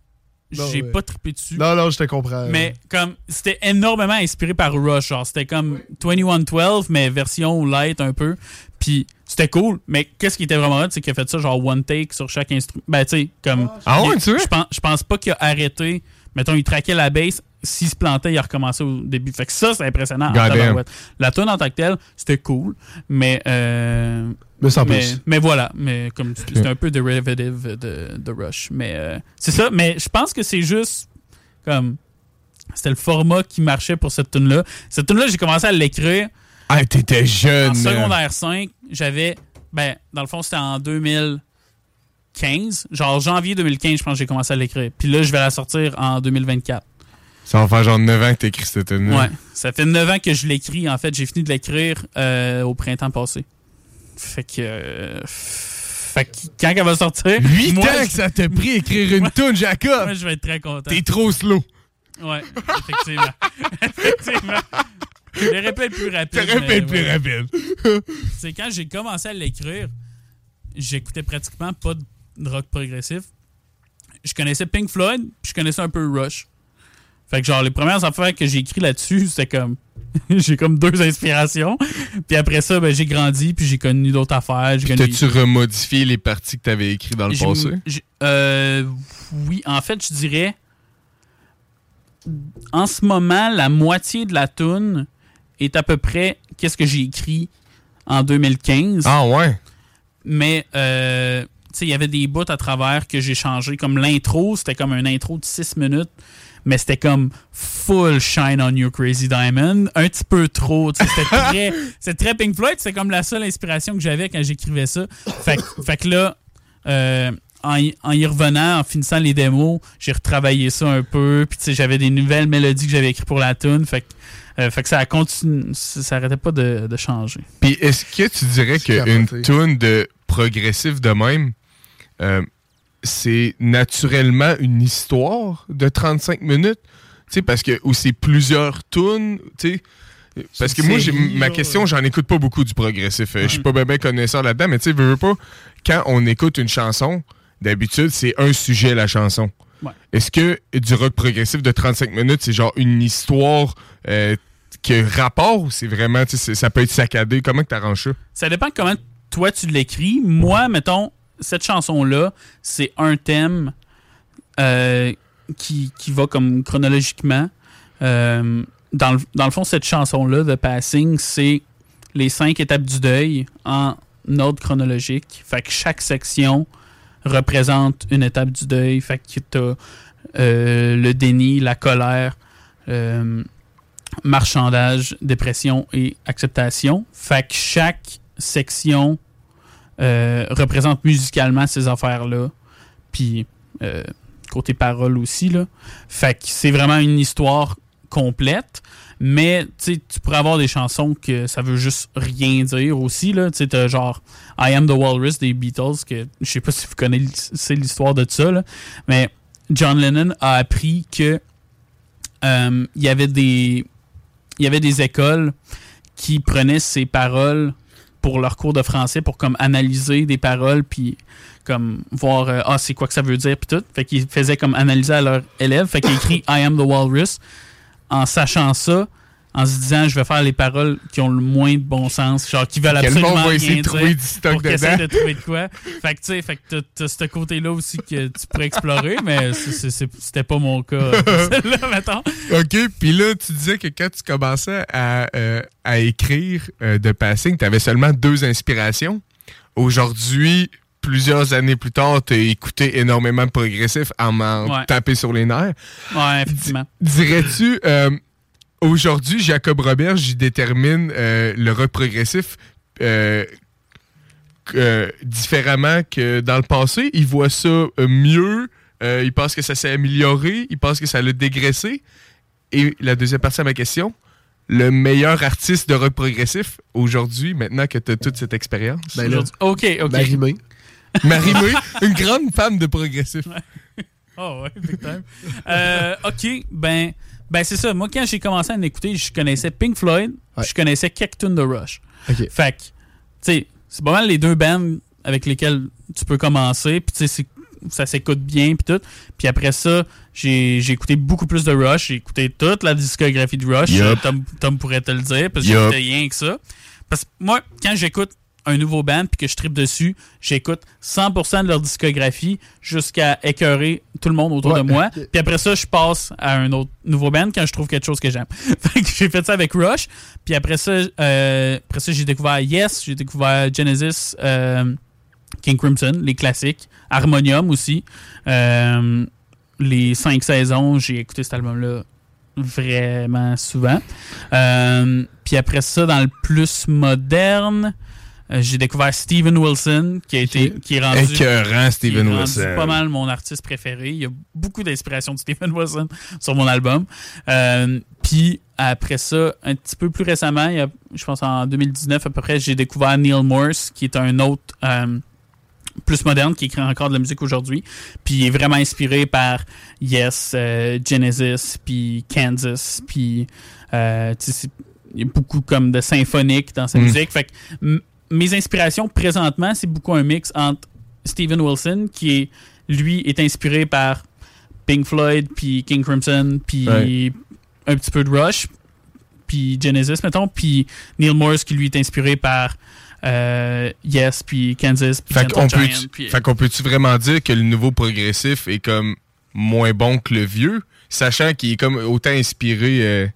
Non, j'ai ouais. pas trippé dessus. Non, non, je te comprends. Mais comme, c'était énormément inspiré par Rush, genre, c'était comme 2112, mais version light un peu. Puis, c'était cool, mais qu'est-ce qui était vraiment hot, c'est qu'il a fait ça, genre, one take sur chaque instrument. Ben, tu sais, comme. Ah ouais, tu? Je pense, je pense pas qu'il a arrêté. Mettons, il traquait la bass. S'il se plantait, il recommençait au début. Fait que ça, c'est impressionnant. en. La tune en tant que telle, c'était cool, mais. Euh, Mais sans mais, plus. mais voilà, mais comme c'est un peu derivative de, de Rush. Mais euh, c'est ça, mais je pense que c'est juste comme. C'était le format qui marchait pour cette tune là Cette tune là j'ai commencé à l'écrire Ah, t'étais jeune. en secondaire 5. J'avais. Ben, dans le fond, c'était en 2015. Genre janvier 2015, je pense que j'ai commencé à l'écrire. Puis là, je vais la sortir en 2024. Ça va faire genre 9 ans que t'écris cette tune Ouais. Ça fait 9 ans que je l'écris. En fait, j'ai fini de l'écrire euh, au printemps passé. Fait que. euh, fait que quand elle va sortir. 8 moi, ans que ça t'a pris écrire une tune, Jacob! Moi, je vais être très content. T'es trop slow. Ouais, effectivement. effectivement. J'aurais pu être plus rapide. Pu mais être plus ouais. rapide. C'est quand j'ai commencé à l'écrire, j'écoutais pratiquement pas de rock progressif. Je connaissais Pink Floyd, puis je connaissais un peu Rush. Fait que genre, les premières affaires que j'ai écrit là-dessus, c'était comme... j'ai comme deux inspirations. Puis après ça, ben, j'ai grandi, puis j'ai connu d'autres affaires. Puis connu- t'as-tu remodifié les parties que t'avais écrites dans le passé? euh, oui, en fait, je dirais. En ce moment, la moitié de la tune est à peu près qu'est-ce que j'ai écrit en 2015. Ah ouais? Mais, euh, il y avait des bouts à travers que j'ai changé. Comme l'intro, c'était comme un intro de 6 minutes. Mais c'était comme full shine on you crazy diamond. Un petit peu trop. C'était très, c'était très Pink Floyd. C'est comme la seule inspiration que j'avais quand j'écrivais ça. Fait, que- fait que là, euh, en, y, en y revenant, en finissant les démos, j'ai retravaillé ça un peu. Puis tu sais, j'avais des nouvelles mélodies que j'avais écrites pour la tune. Fait que, euh, fait que ça a continué. Ça ça arrêtait pas de, de changer. Puis est-ce que tu dirais qu'une tune de progressif de même, euh, c'est naturellement une histoire de 35 minutes? Tu parce que, ou c'est plusieurs tunes, tu. Parce que moi, j'ai ma question, j'en écoute pas beaucoup du progressif. Euh, Je suis pas bien ben connaisseur là-dedans, mais tu sais, veux, veux pas, quand on écoute une chanson, d'habitude, c'est un sujet, la chanson. Ouais. Est-ce que du rock progressif de 35 minutes, c'est genre une histoire euh, qui a rapport ou c'est vraiment, ça peut être saccadé? Comment que t'arranges ça? Ça dépend comment toi tu l'écris. Moi, mettons, cette chanson-là, c'est un thème euh, qui, qui va comme chronologiquement. Euh, dans, le, dans le fond, cette chanson-là, The Passing, c'est les cinq étapes du deuil en ordre chronologique. Fait que chaque section représente une étape du deuil. Fait que t'as euh, le déni, la colère, euh, marchandage, dépression et acceptation. Fait que chaque section euh, représente musicalement ces affaires-là. Puis euh, côté parole aussi. Là. Fait que c'est vraiment une histoire complète. Mais tu pourrais avoir des chansons que ça veut juste rien dire aussi. Là. T'as genre I Am the Walrus des Beatles, que je sais pas si vous connaissez l'histoire de ça, là, mais John Lennon a appris que euh, il y avait des il y avait des écoles qui prenaient ces paroles pour leur cours de français pour comme analyser des paroles puis comme voir euh, ah c'est quoi que ça veut dire puis tout. Fait qu'ils faisaient comme analyser à leurs élèves fait qu'ils écrit I am the walrus en sachant ça en se disant je vais faire les paroles qui ont le moins de bon sens genre qui veulent absolument va rien essayer de trouver du stock pour dedans. de trouver de quoi fait que tu sais fait que t'as- t'as ce côté là aussi que tu pourrais explorer mais c'était pas mon cas euh, celle-là mettons OK, puis là, tu disais que quand tu commençais à, euh, à écrire euh, de passing, tu avais seulement deux inspirations. Aujourd'hui, plusieurs années plus tard, tu as écouté énormément de progressif en m'en Ouais. tapant sur les nerfs. ouais effectivement Dirais-tu, euh, aujourd'hui, Jacob Robert, j'y détermine euh, le rock progressif euh, euh, différemment que dans le passé. Il voit ça mieux. euh, il pense que ça s'est amélioré. Il pense que ça l'a dégraissé. Et la deuxième partie à ma question, le meilleur artiste de rock progressif aujourd'hui, maintenant que tu as toute cette expérience? Ben là, ok ok Marie-Mé. Marie-Mé, une grande femme de progressif. Oh ouais, big time. Euh, ok, ben, ben c'est ça. Moi, quand j'ai commencé à l'écouter, je connaissais Pink Floyd, je connaissais tunes de Rush. Ok. Fait que, tu sais, c'est pas mal les deux bands avec lesquels tu peux commencer, puis tu sais, ça s'écoute bien, puis tout. Puis après ça, j'ai j'ai écouté beaucoup plus de Rush. J'ai écouté toute la discographie de Rush. Tom, Tom pourrait te le dire, parce que Yup. j'écoutais rien que ça. Parce que moi, quand j'écoute un nouveau band puis que je tripe dessus, j'écoute 100% de leur discographie jusqu'à écœurer tout le monde autour Ouais. de moi. Puis après ça, je passe à un autre nouveau band quand je trouve quelque chose que j'aime. Fait que j'ai fait ça avec Rush. Puis après ça, euh, après ça j'ai découvert Yes, j'ai découvert Genesis, euh, King Crimson, les classiques, Harmonium aussi. Euh, les cinq saisons, j'ai écouté cet album-là vraiment souvent. Euh, puis après ça, dans le plus moderne, J'ai découvert Steven Wilson, qui a été, qui est rendu, Écœurant, Steven qui est rendu Wilson. pas mal mon artiste préféré. Il y a beaucoup d'inspiration de Steven Wilson sur mon album. Euh, Puis après ça, un petit peu plus récemment, il y a, je pense en 2019 à peu près, j'ai découvert Neil Morse, qui est un autre euh, plus moderne, qui écrit encore de la musique aujourd'hui. Puis il est vraiment inspiré par Yes, euh, Genesis, puis Kansas, puis euh, il y a beaucoup comme de symphonique dans sa Mm. musique. Fait que mes inspirations présentement, c'est beaucoup un mix entre Steven Wilson, qui est lui est inspiré par Pink Floyd, puis King Crimson, puis Ouais. un petit peu de Rush, puis Genesis, mettons, puis Neil Morse, qui lui est inspiré par euh, Yes, puis Kansas, puis Fait Gentle qu'on peut, Giant, puis- fait qu'on peut-tu vraiment dire que le nouveau progressif est comme moins bon que le vieux, sachant qu'il est comme autant inspiré euh,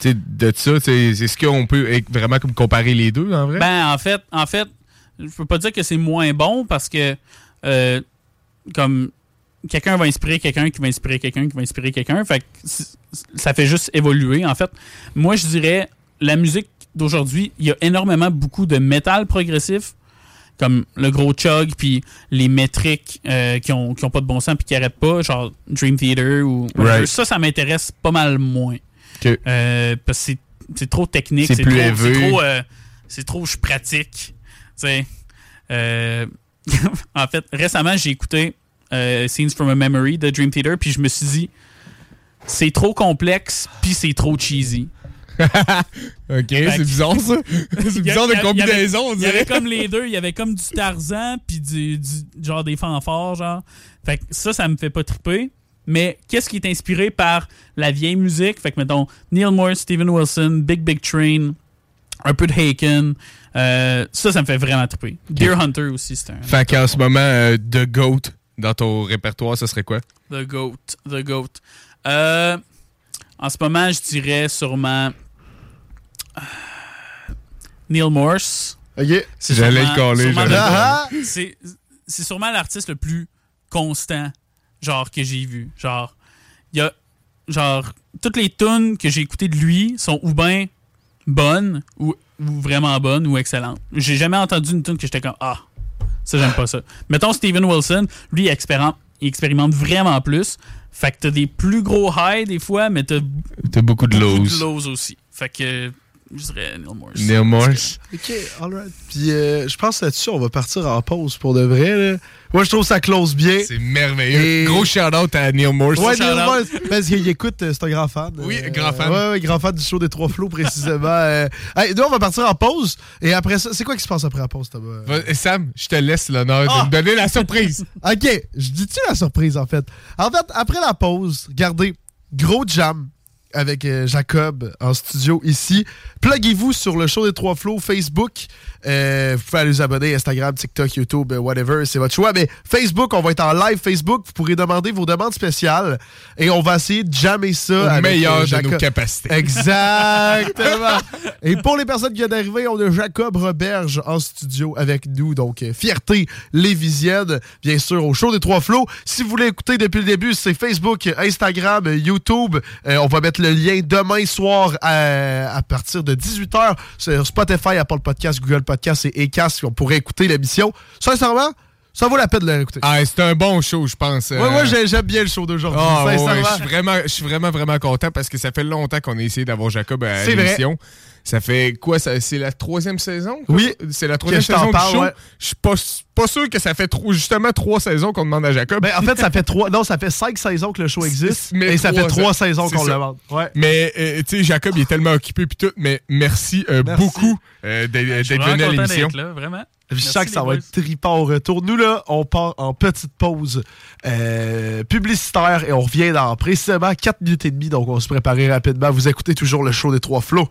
tu sais, de ça. Est-ce qu'on peut vraiment comme comparer les deux en vrai? Ben, en fait, en fait, je peux pas dire que c'est moins bon parce que, euh, comme, quelqu'un va inspirer quelqu'un qui va inspirer quelqu'un qui va inspirer quelqu'un. Fait que ça fait juste évoluer. En fait, moi, je dirais, la musique d'aujourd'hui, il y a énormément beaucoup de métal progressif, comme le gros chug, puis les métriques euh, qui, ont, qui ont pas de bon sens puis qui arrêtent pas, genre Dream Theater ou. Right. Ça, ça m'intéresse pas mal moins. Euh, parce que c'est- trop technique. C'est plus trop. C'est trop, euh, trop je pratique. Euh, en fait, récemment, j'ai écouté Scenes from a Memory de Dream Theater, puis je me suis dit, c'est trop complexe, puis c'est trop cheesy. ok, c'est bizarre ça. c'est bizarre de combinaison, on Il y avait comme les deux. Il y avait comme du Tarzan, puis du, du- genre des fanfares, genre. Fait que ça, ça me fait pas triper. Mais qu'est-ce qui est inspiré par la vieille musique? Fait que, mettons, Neil Morse, Steven Wilson, Big Big Train, un peu de Haken. euh, ça, ça me fait vraiment triper. Deer Hunter aussi, c'est un. Fait qu'en ce moment, euh, The Goat dans ton répertoire, ce serait quoi? The Goat. The Goat. Euh, en ce moment, je dirais sûrement. Neil Morse. OK. C'est J'allais sûrement- le coller, sûrement j'allais le- le Ah, C'est c'est sûrement l'artiste le plus constant, genre, que j'ai vu. Genre, il y a. Genre, toutes les tunes que j'ai écoutées de lui sont ou bien bonnes, ou, ou vraiment bonnes, ou excellentes. J'ai jamais entendu une tune que j'étais comme Ah, ça, j'aime pas ça. Mettons Steven Wilson, lui, il expérimente, il expérimente vraiment plus. Fait que t'as des plus gros highs des fois, mais t'as T'as beaucoup de beaucoup lows. de lows aussi. Fait que je dirais Neil Morse. Neil Morse. OK, alright. Puis euh, je pense là-dessus, on va partir en pause pour de vrai. Là. Moi, je trouve ça close bien. C'est merveilleux. Et- Gros shout-out à Neil Morse. Ouais, Neil. Morse, parce qu'il écoute, euh, c'est un grand fan. Oui, Euh, grand fan. Ouais, ouais, grand fan du show des Trois Flots, précisément. Euh, hey, nous, on va partir en pause. Et après ça, c'est quoi qui se passe après la pause, Thomas? Sam, je te laisse l'honneur Ah! de me donner la surprise. OK, je dis-tu la surprise, en fait? En fait, après la pause, regardez, gros jam avec euh, Jacob en studio ici. Pluguez-vous sur le show des Trois Flots Facebook. Euh, vous pouvez aller vous abonner Instagram, TikTok, YouTube, euh, whatever, c'est votre choix. Mais Facebook, on va être en live Facebook. Vous pourrez demander vos demandes spéciales et on va essayer de jammer ça Au avec, meilleur de nos capacités. Exactement. Et pour les personnes qui viennent d'arriver, on a Jacob Roberge en studio avec nous. Donc, fierté lévisienne, bien sûr, au show des Trois Flots. Si vous voulez écouter depuis le début, c'est Facebook, Instagram, YouTube. Euh, on va mettre le lien demain soir à, à partir de 18h sur Spotify, Apple Podcast, Google Podcast et Acast. On pourrait écouter l'émission. Sincèrement, ça vaut la peine de l'écouter. Ah, c'est un bon show, je pense. Ouais, moi, j'ai- j'aime bien le show d'aujourd'hui. Ah, ouais, sincèrement. je suis vraiment, vraiment, vraiment content parce que ça fait longtemps qu'on a essayé d'avoir Jacob à l'émission. Ça fait quoi? ça- C'est la troisième saison? quoi? Oui. C'est la troisième Que je t'en saison parle, du show? ouais. Je suis pas, pas sûr que ça fait trop, justement trois saisons qu'on demande à Jacob. Ben, en fait, ça fait trois. Non, ça fait cinq saisons que le show existe. Mais et ça fait trois saisons qu'on le demande. Ouais. Mais, euh, tu sais, Jacob, il est tellement occupé puis tout, mais merci, euh, Merci. beaucoup euh, d'être venu à l'émission. vraiment. Je sens que ça va être tripant au retour. Nous, là, on part en petite pause euh, publicitaire et on revient dans précisément 4 minutes et demie. Donc, on se préparer rapidement. Vous écoutez toujours le show des trois flots.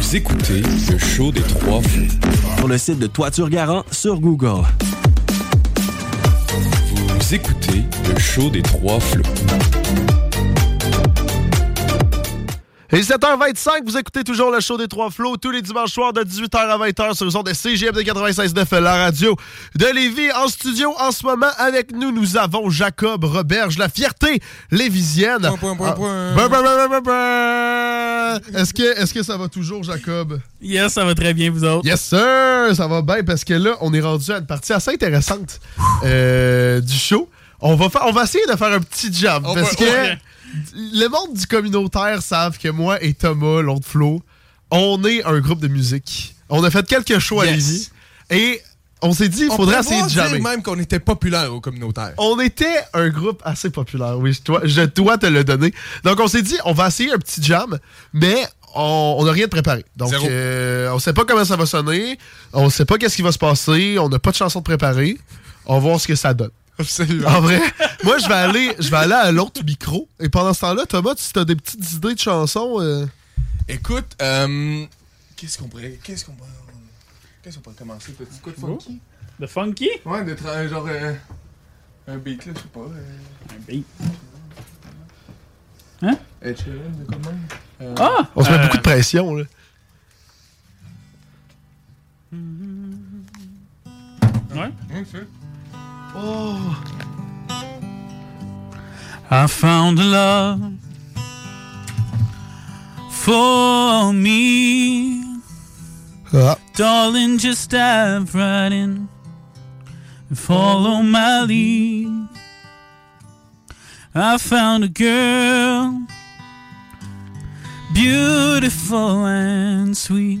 Vous écoutez le show des trois flots. Sur le site de Toiture Garant sur Google. Vous écoutez le show des trois flots. Et 7h25, vous écoutez toujours le show des Trois Flots tous les dimanches soirs de 18h à 20h sur le son de CGM de 96.9, la radio de Lévis. En studio, en ce moment, avec nous, nous avons Jacob Roberge, la fierté lévisienne. Est-ce que, est que ça va toujours, Jacob? Yes, ça va très bien, vous autres. Yes, sir! Ça va bien parce que là, on est rendu à une partie assez intéressante euh, du show. On va, faire, on va essayer de faire un petit jam On parce que ouais. Le monde du communautaire savent que moi et Thomas, l'autre Flo, on est un groupe de musique. On a fait quelques shows à. Lévis et on s'est dit, il On faudrait essayer de dire jammer. même qu'on était populaire au communautaire. On était un groupe assez populaire, oui, je dois, je dois te le donner. Donc on s'est dit, on va essayer un petit jam, mais on on n'a rien de préparé. Donc euh, on sait pas comment ça va sonner, on sait pas qu'est-ce qui va se passer, on n'a pas de chanson de préparer. On va voir ce que ça donne. Absolument. En vrai, moi je vais aller, je vais aller à l'autre micro. Et pendant ce temps-là, Thomas, si t'as des petites idées de chansons, euh, Écoute, euh, qu'est-ce qu'on pourrait. Qu'est-ce qu'on pourrait. Qu'est-ce qu'on pourrait commencer? T'as-tu quoi de funky? The Funky? Ouais, d'être un genre. euh, un beat là, je sais pas. euh, Un beat. Hein? Ed Sheeran, de de? Euh, Ah! on se met Euh, beaucoup de pression. Là. Ouais. fais. Oh. I found love for me. Ah. Darling, just dive right in and follow my lead. I found a girl, beautiful and sweet.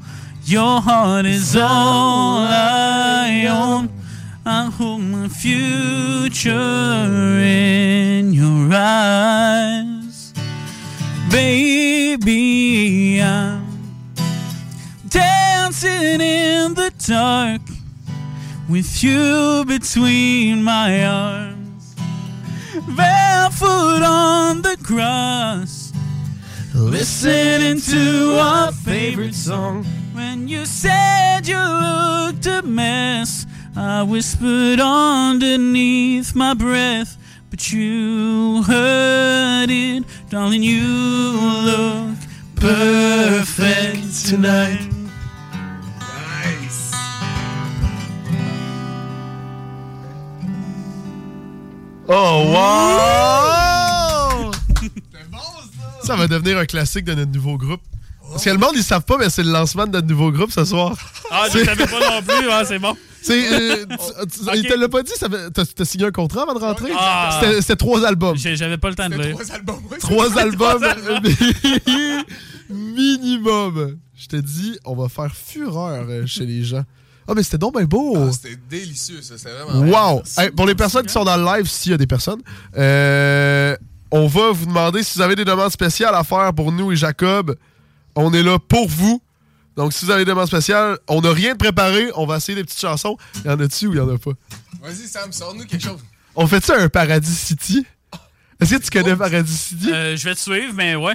Your heart is all I own. I hold my future in your eyes. Baby, I'm dancing in the dark with you between my arms. Barefoot on the grass, listening to our favorite song. When you said you looked a mess, I whispered underneath my breath, but you heard it, darling. You look perfect tonight. Nice. Oh, wow! ça va devenir un classique de notre nouveau groupe. Parce que le monde, ils savent pas, mais c'est le lancement de notre nouveau groupe ce soir. Ah, je savais pas non plus, hein, c'est bon. Euh, tu- tu- Il te l'a pas dit, t'as, signé un contrat avant de rentrer? Ah. C'était, trois albums. J'avais pas le temps de lire. Trois albums, ouais. Trois albums albums. minimum. Je te dis, on va faire fureur euh, chez les gens. Ah, mais c'était donc bien beau. Ah, C'était délicieux, ça. C'était vraiment. Wow! Hey, pour les personnes qui sont dans le live, s'il y a des personnes, euh, on va vous demander si vous avez des demandes spéciales à faire pour nous et Jacob. On est là pour vous. Donc, si vous avez des demandes spéciales, on n'a rien de préparé. On va essayer des petites chansons. Il y en a-tu ou il y en a pas? Vas-y, Sam, sors-nous quelque chose. On fait ça un Paradis City? Est-ce que tu connais Paradis City? Euh, je vais te suivre, mais ouais.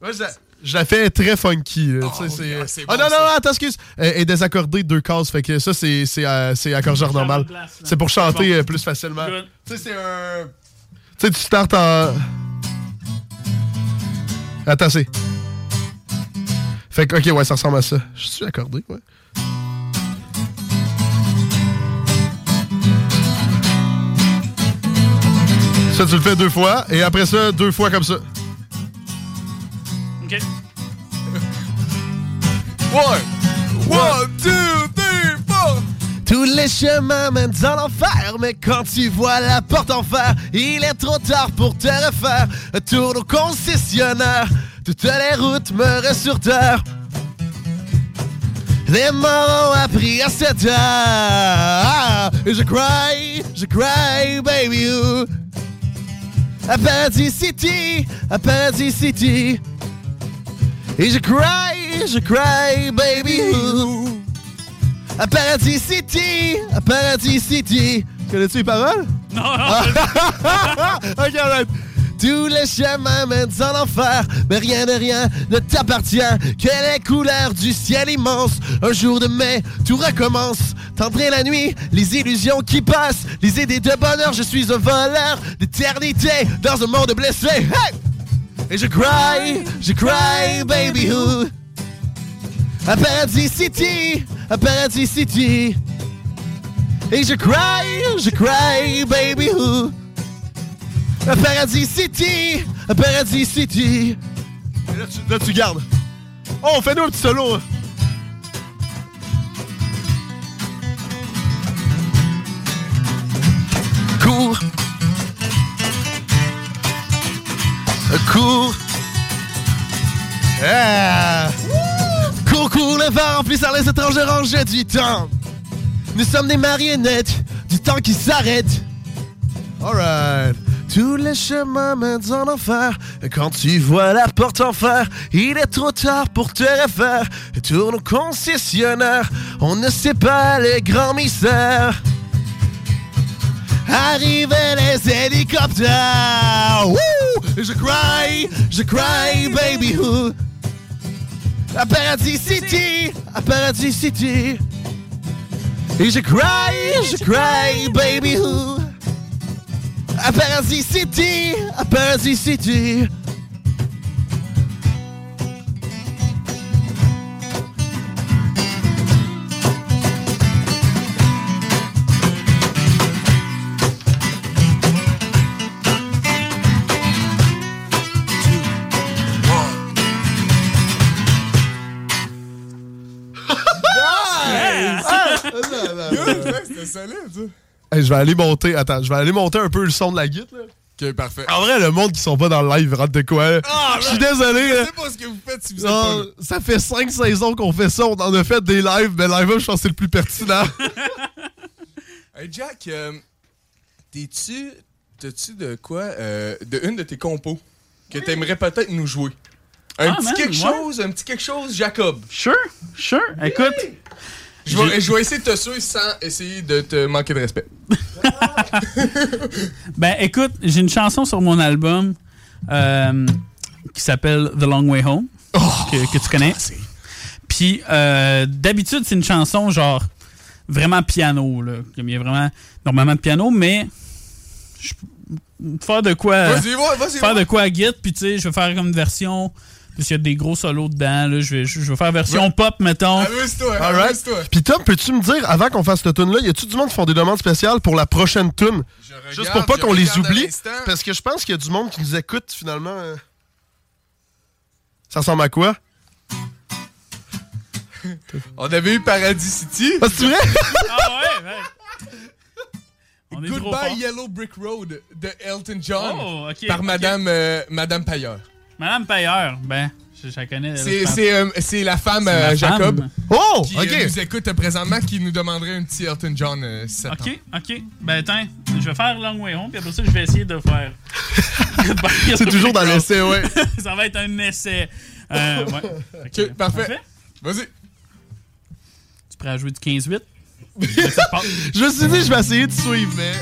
Moi, je, la- je la fais très funky. là, sais, c'est- ah, Ah bon, non, non, non, attends, excuse. Elle est désaccordée deux cases. Fait que ça, c'est c'est, euh, c'est accordeur normal. C'est pour chanter bon. euh, plus facilement. Tu sais, c'est un. Tu sais, tu startes en. Attends, c'est. Fait que, ok, ouais, ça ressemble à ça. Je suis accordé, ouais. Ça, tu le fais deux fois, et après ça, deux fois comme ça. OK. One, one, two, three, four. Tous les chemins mènent dans l'enfer, mais quand tu vois la porte en fer, il est trop tard pour te refaire. Tourne au concessionnaire, toutes les routes meurent sur terre. Les morts ont appris à cette heure. Et je cry, je cry, baby you. À Paradis City, à Paradis City. Et je cry, je cry, baby. À Paradis City, à Paradis City. Connais-tu les paroles? Non, ok, arrête. Tous les chemins mènent en enfer, mais rien de rien ne t'appartient. Que les couleurs du ciel immense, un jour de mai, tout recommence. Tendré la nuit, les illusions qui passent, les idées de bonheur, je suis un voleur d'éternité dans un monde blessé. Et je cry, je cry, baby who? À Paradis City, à Paradis City. Et je cry, je cry, baby who? À Paradis City, à Paradis City. Et là, tu, là, tu gardes. Oh, fais-nous un petit solo. hein. Cours. Cours. Ah. Cours, cours, le vent remplit par les étrangers rangés du temps. Nous sommes des marionnettes du temps qui s'arrête. Alright. Tous les chemins mènent en enfer. Quand tu vois la porte en fer, il est trop tard pour te refaire. Tourne au concessionnaire, on ne sait pas les grands mystères. Arrivent les hélicoptères. Je cry, je cry, baby. Who? À Paradis City, à Paradis City. Et je cry, je cry, baby. Who? À Paradis City, à Paradis City. C'était solide, ça. Hey, je vais aller monter. Attends, je vais aller monter un peu le son de la guitare. là. Ok, parfait. En vrai, le monde qui sont pas dans le live rentre de quoi? Ah, je suis désolé. Je là. sais pas ce que vous faites si vous êtes Non, pas là. ça fait cinq saisons qu'on fait ça. On en a fait des lives, mais live up, je pense que c'est le plus pertinent. Hey Jack, euh, t'es-tu. T'as-tu de quoi euh, De une de tes compos que t'aimerais peut-être nous jouer? Un Ah, petit man, quelque ouais. chose, un petit quelque chose, Jacob. Sure, sure. Écoute. Je vais, J'ai- je vais essayer de te suivre sans essayer de te manquer de respect. Ben, écoute, j'ai une chanson sur mon album euh, qui s'appelle The Long Way Home, que, que tu connais. Puis, euh, d'habitude, c'est une chanson genre vraiment piano. Là. Comme Il y a vraiment normalement de piano, mais je faire de quoi. Vas-y, va, vas-y, Faire va. de quoi à Git, puis tu sais, je vais faire comme une version. Parce qu'il y a des gros solos dedans. Là, je, vais, je vais faire version Ouais. pop, mettons. Amuse-toi, amuse-toi. Puis Tom, peux-tu me dire, avant qu'on fasse cette tune là y a-tu du monde qui font des demandes spéciales pour la prochaine tune? Juste pour pas qu'on les oublie. Parce que je pense qu'il y a du monde qui nous écoute finalement. euh. Ça ressemble à quoi? On avait eu Paradis City. Ah, c'est vrai? Ah ouais, ouais. On est. Goodbye Yellow Brick Road de Elton John Oh, par. Madame, euh, Madame Payeur. Madame Payeur, ben, je, je la connais. C'est c'est, euh, c'est la femme, C'est euh, la Jacob. femme. Oh, qui ok. euh, nous écoute présentement, qui nous demanderait un petit Elton John euh, te Ok, ok. Ben, attends, je vais faire Long Way Home, puis après ça, je vais essayer de faire. C'est toujours dans l'essai, ouais. ça va être un essai. Euh, ouais. Ok, parfait. Vas-y. Tu prêt à jouer du 15-8? Je me suis dit, je vais essayer de suivre, mais.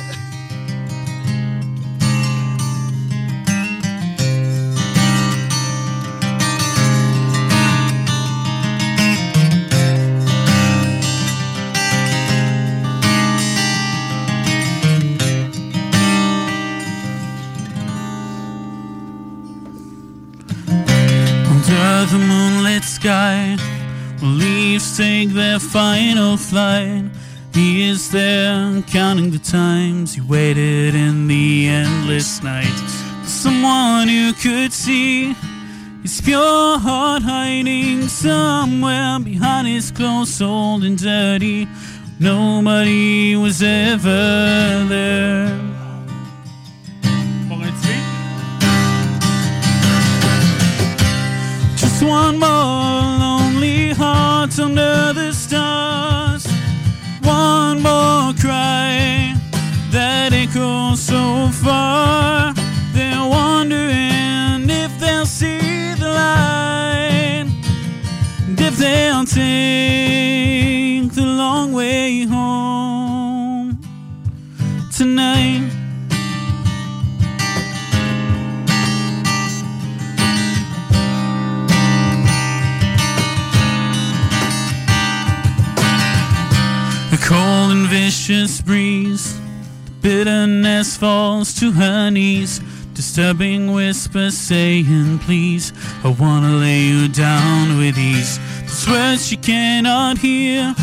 The moonlit sky, leaves take their final flight. He is there, counting the times he waited in the endless night. For someone who could see his pure heart hiding somewhere behind his clothes, old and dirty. Nobody was ever there. Just one more lonely heart under the stars. One more cry that echoes so far. They're wondering if they'll see the light. Cold and vicious breeze. The bitterness falls to her knees. Disturbing whisper saying, Please, I wanna lay you down with ease. Those words she cannot hear.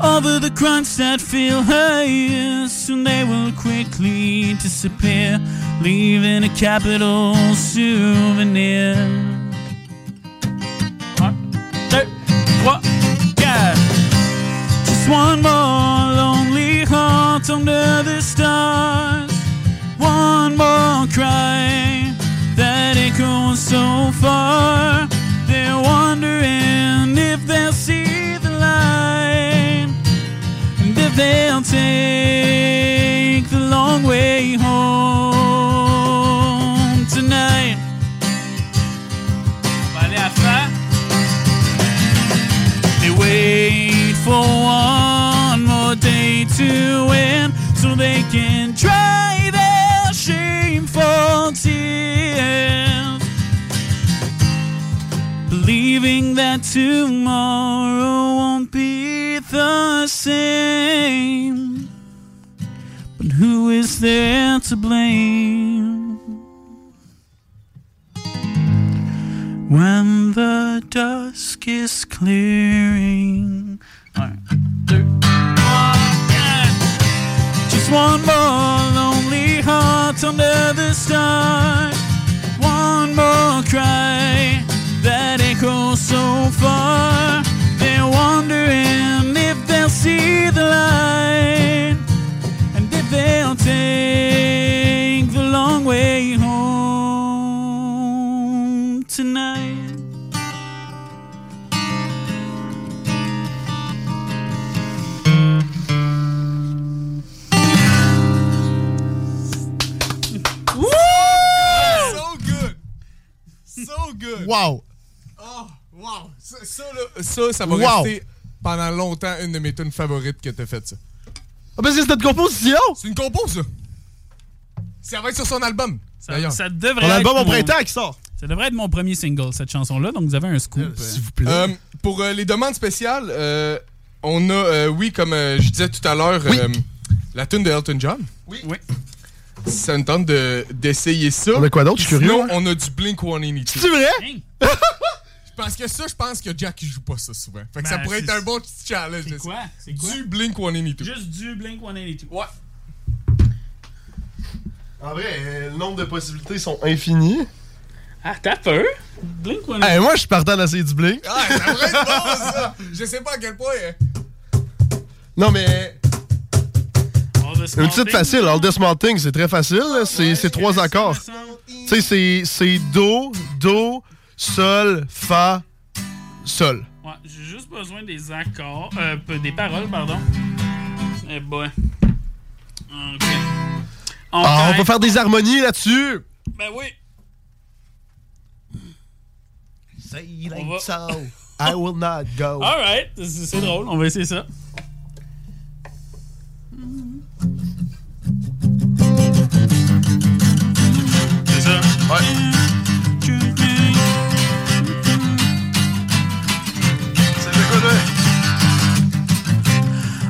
Over the grunts that fill her ears, soon they will quickly disappear, leaving a capital souvenir. One, two, one, yeah. Just one more lonely heart under the stars. One more cry that echoes so far. They're wondering if they'll see the light and if they'll take the long way home to end so they can dry their shameful tears. Believing that tomorrow won't be the same. But who is there to blame? When the dusk is clearing. Just one more lonely heart under the stars. One more cry that echoes so far. They're wondering if they'll see the light and if they'll take the long way home Wow! Oh, wow! Ça, ça, là, ça, ça va Wow. rester pendant longtemps une de mes tunes favorites que t'as fait ça. Ah, ben c'est notre composition! C'est une compo, ça! Ça va être sur son album. Ça devrait être album au mon- printemps qui sort. Ça devrait être mon premier single, cette chanson-là, donc vous avez un scoop. S'il vous plaît. Euh, pour euh, les demandes spéciales, euh, on a, euh, oui, comme euh, je disais tout à l'heure, euh, la tune de Elton John. Oui. Ça me tente de- d'essayer ça. On a quoi d'autre? Je suis Sinon, curieux, on a du Blink 182. C'est vrai? Parce que ça, je pense que Jack il joue pas ça souvent. Fait que ça Ben, pourrait être un bon petit challenge. C'est quoi? C'est quoi? Du Blink 182. Juste du Blink 182. Ouais. En vrai, euh, le nombre de possibilités sont infinies. Ah, t'as peur? Blink 182. Hey, moi, je suis partant d'essayer du Blink. Ah, ça pourrait être bon, ça! Je sais pas à quel point. euh, Non, mais. All Une petite facile. All the Small Things, c'est très facile. C'est c'est trois accords. Tu sais, c'est- c'est Do, Do, Sol, Fa, Sol. Ouais, j'ai juste besoin des accords, euh, des paroles, pardon. Eh ben. Ok. Ah, on fait- peut faire des harmonies là-dessus. Ben oui. Say it ain't so. I will not go. Alright, c'est c'est drôle, on va essayer ça.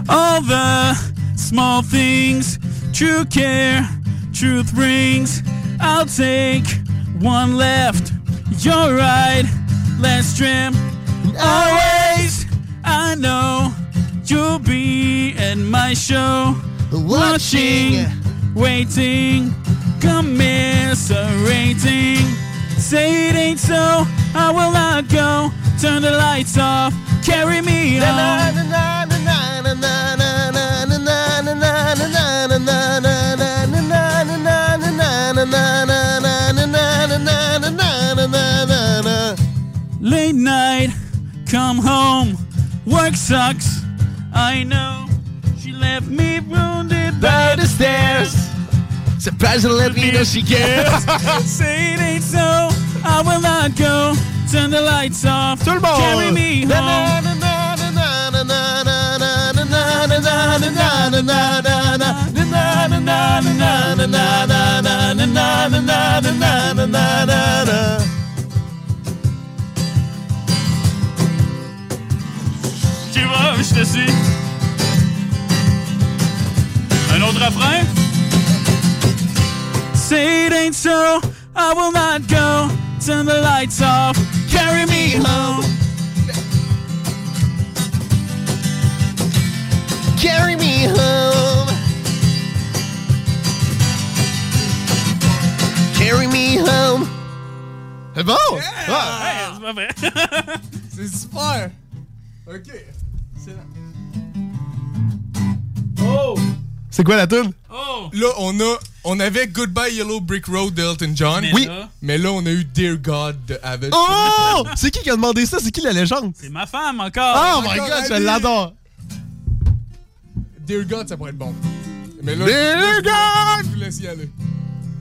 All the small things, true care, truth brings. I'll take one left. You're right, let's trim. Always, I know you'll be at my show. Watching, waiting, commiserating. Say it ain't so, I will not go. Turn the lights off, carry me home. Late night, come home, work sucks. I know left me wounded by the stairs. Surprised to let me know she cares. Say it ain't so, I will not go. Turn the lights off, Tout le monde. carry me home. Tu vois, je te suis. Autre refrain? Say it ain't so, I will not go. Turn the lights off, carry me home. Carry me home. Carry me home. C'est bon! Ah. Hey, c'est pas vrai. C'est super! Ok. Oh! C'est quoi la tune? Oh! Là, on a. On avait Goodbye Yellow Brick Road d'Elton John. Mais oui. là- Mais là, on a eu Dear God de Avid. Oh! C'est qui qui a demandé ça? C'est qui la légende? C'est ma femme encore. Oh my god, je l'adore! Dear God, ça pourrait être bon. Mais là, Dear je- God! Je vous laisse y aller.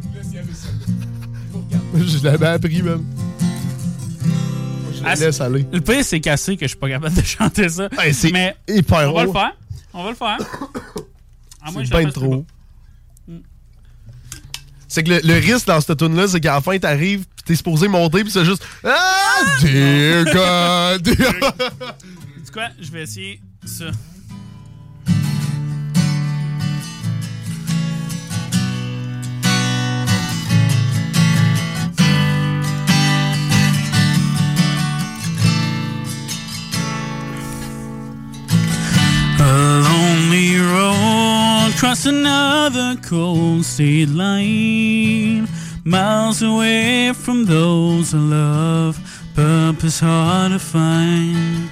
Je vous laisse y aller, celle-là. Je l'avais appris, même. Je Ah, la laisse aller. Le pire, c'est cassé que je suis pas capable de chanter ça. Hey, c'est Mais hyper on va haut. le faire. On va le faire. C'est fasse trop. haut. C'est que le, le risque dans cette tune là c'est qu'à la fin, t'arrives, pis t'es supposé monter, pis c'est juste Ah! Dear God! Dear- quoi? Je vais essayer ça. Across another cold state line, miles away from those I love, purpose hard to find.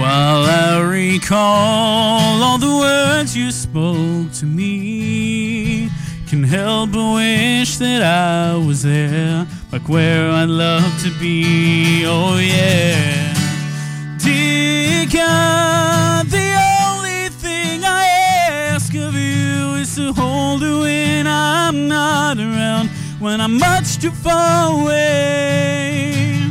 While I recall all the words you spoke to me, can help but wish that I was there, back where I'd love to be. Oh yeah. Dear God, the I'm not around, when I'm much too far away.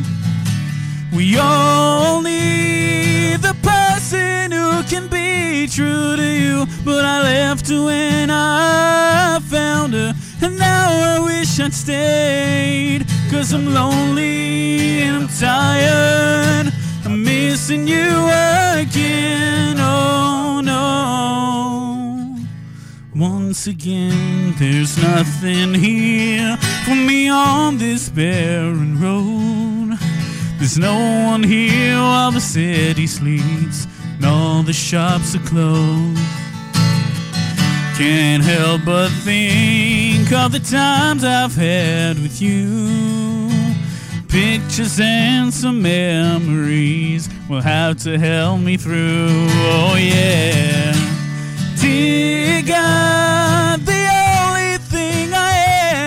We all need the person who can be true to you, but I left when I found her, and now I wish I'd stayed, cause I'm lonely and I'm tired. I'm missing you again, oh no. Once again, there's nothing here for me on this barren road. There's no one here while the city sleeps and all the shops are closed. Can't help but think of the times I've had with you. Pictures and some memories will have to help me through. Oh, yeah. Dear God, the only thing I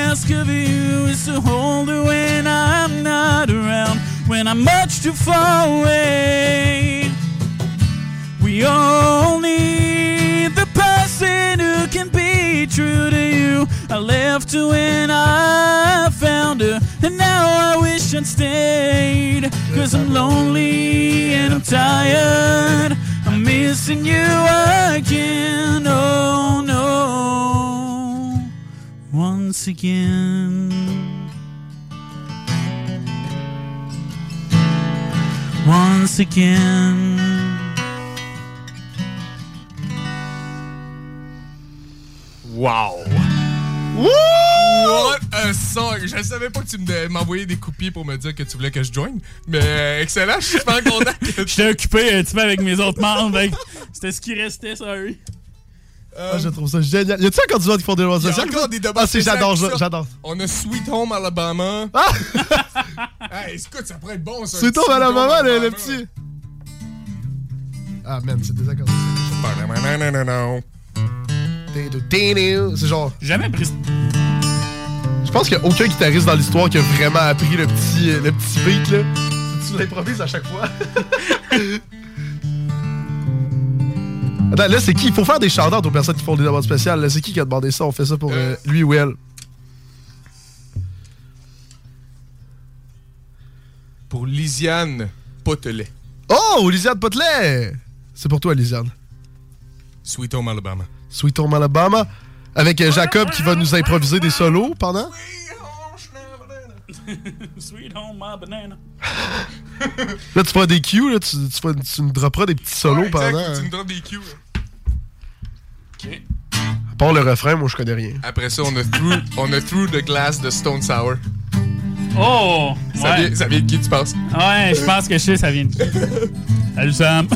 ask of you is to hold her when I'm not around, when I'm much too far away. We all need the person who can be true to you. I left her when I found her, and now I wish I'd stayed. Cause I'm lonely and I'm tired. I'm missing you again. Oh no. Once again. Once again. Wow! What a song! Je savais pas que tu me- m'envoyais des coupiers pour me dire que tu voulais que je joigne, mais euh, excellent, je suis super content que J'étais occupé un petit peu avec mes autres membres. C'était ce qui restait, sorry. Ah, je trouve ça génial. Y a-tu encore du monde qui font des demandes Il y a spéciales? encore des demandes Ah, c'est, j'adore, ça. j'adore. On a Sweet Home Alabama. Ah! hey, écoute, ça pourrait être bon, ça. Un Sweet Home maman, le, le Alabama. petit. Ah, man, c'est désaccordé. C'est genre. Jamais pris. Je pense qu'il n'y a aucun guitariste dans l'histoire qui a vraiment appris le petit, le petit beat, là. Tu l'improvises à chaque fois. Attends, là, c'est qui? Il faut faire des shout aux personnes qui font des demandes spéciales. là. C'est qui qui a demandé ça? On fait ça pour euh, lui ou elle. Pour Lisiane Potelet. Oh, Lisiane Potelet! C'est pour toi, Lisiane. Sweet Home Alabama. Sweet Home Alabama. Avec euh, Jacob qui va nous improviser des solos pendant. Sweet home, my banana. Là, tu feras des cues, là, tu, tu, feras- tu nous dropperas des petits solos Ouais, exact, pendant. Tu hein. me donnes des cues. OK. À part le refrain, moi, je connais rien. Après ça, on a Through, on a through the Glass de Stone Sour. Oh! Ça, ouais. vient, ça vient de qui, tu penses? Ouais, je pense que je sais, ça vient de qui. Salut Sam.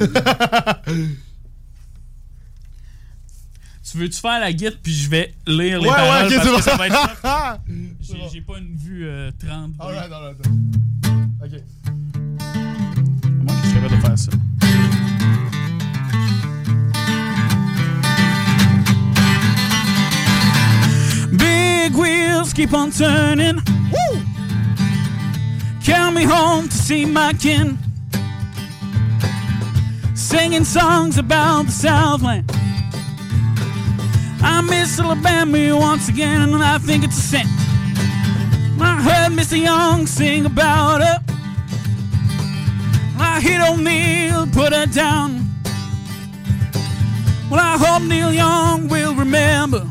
tu veux-tu faire la guide puis je vais lire les Ouais, ouais, paroles ok, parce c'est que bon. ça va être. J'ai pas une vue euh, 30. Alright, alright, Ok. Comment que je suis capable de faire ça? Big wheels keep on turning. Woo! Carry me home to see my kin. Singing songs about the Southland. I miss Alabama once again, and I think it's a sin. I heard Mr. Young sing about her. I hit O'Neill, put her down. Well, I hope Neil Young will remember.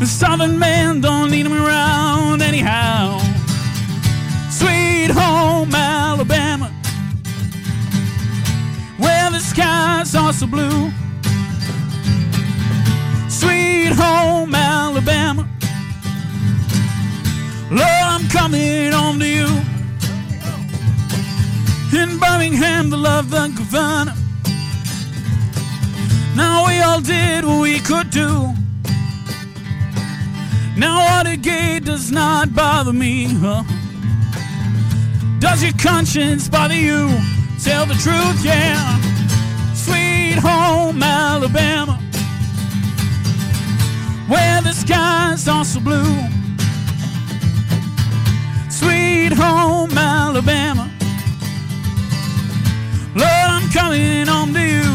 The Southern men don't need him around anyhow. Sweet home Alabama, the skies are so blue. Sweet home Alabama, Lord, I'm coming home to you. In Birmingham, the love the governor. Now we all did what we could do. Now Watergate does not bother me, huh? Does your conscience bother you? Tell the truth, yeah. Sweet home Alabama, where the skies are so blue. Sweet home Alabama, Lord, I'm coming home to you.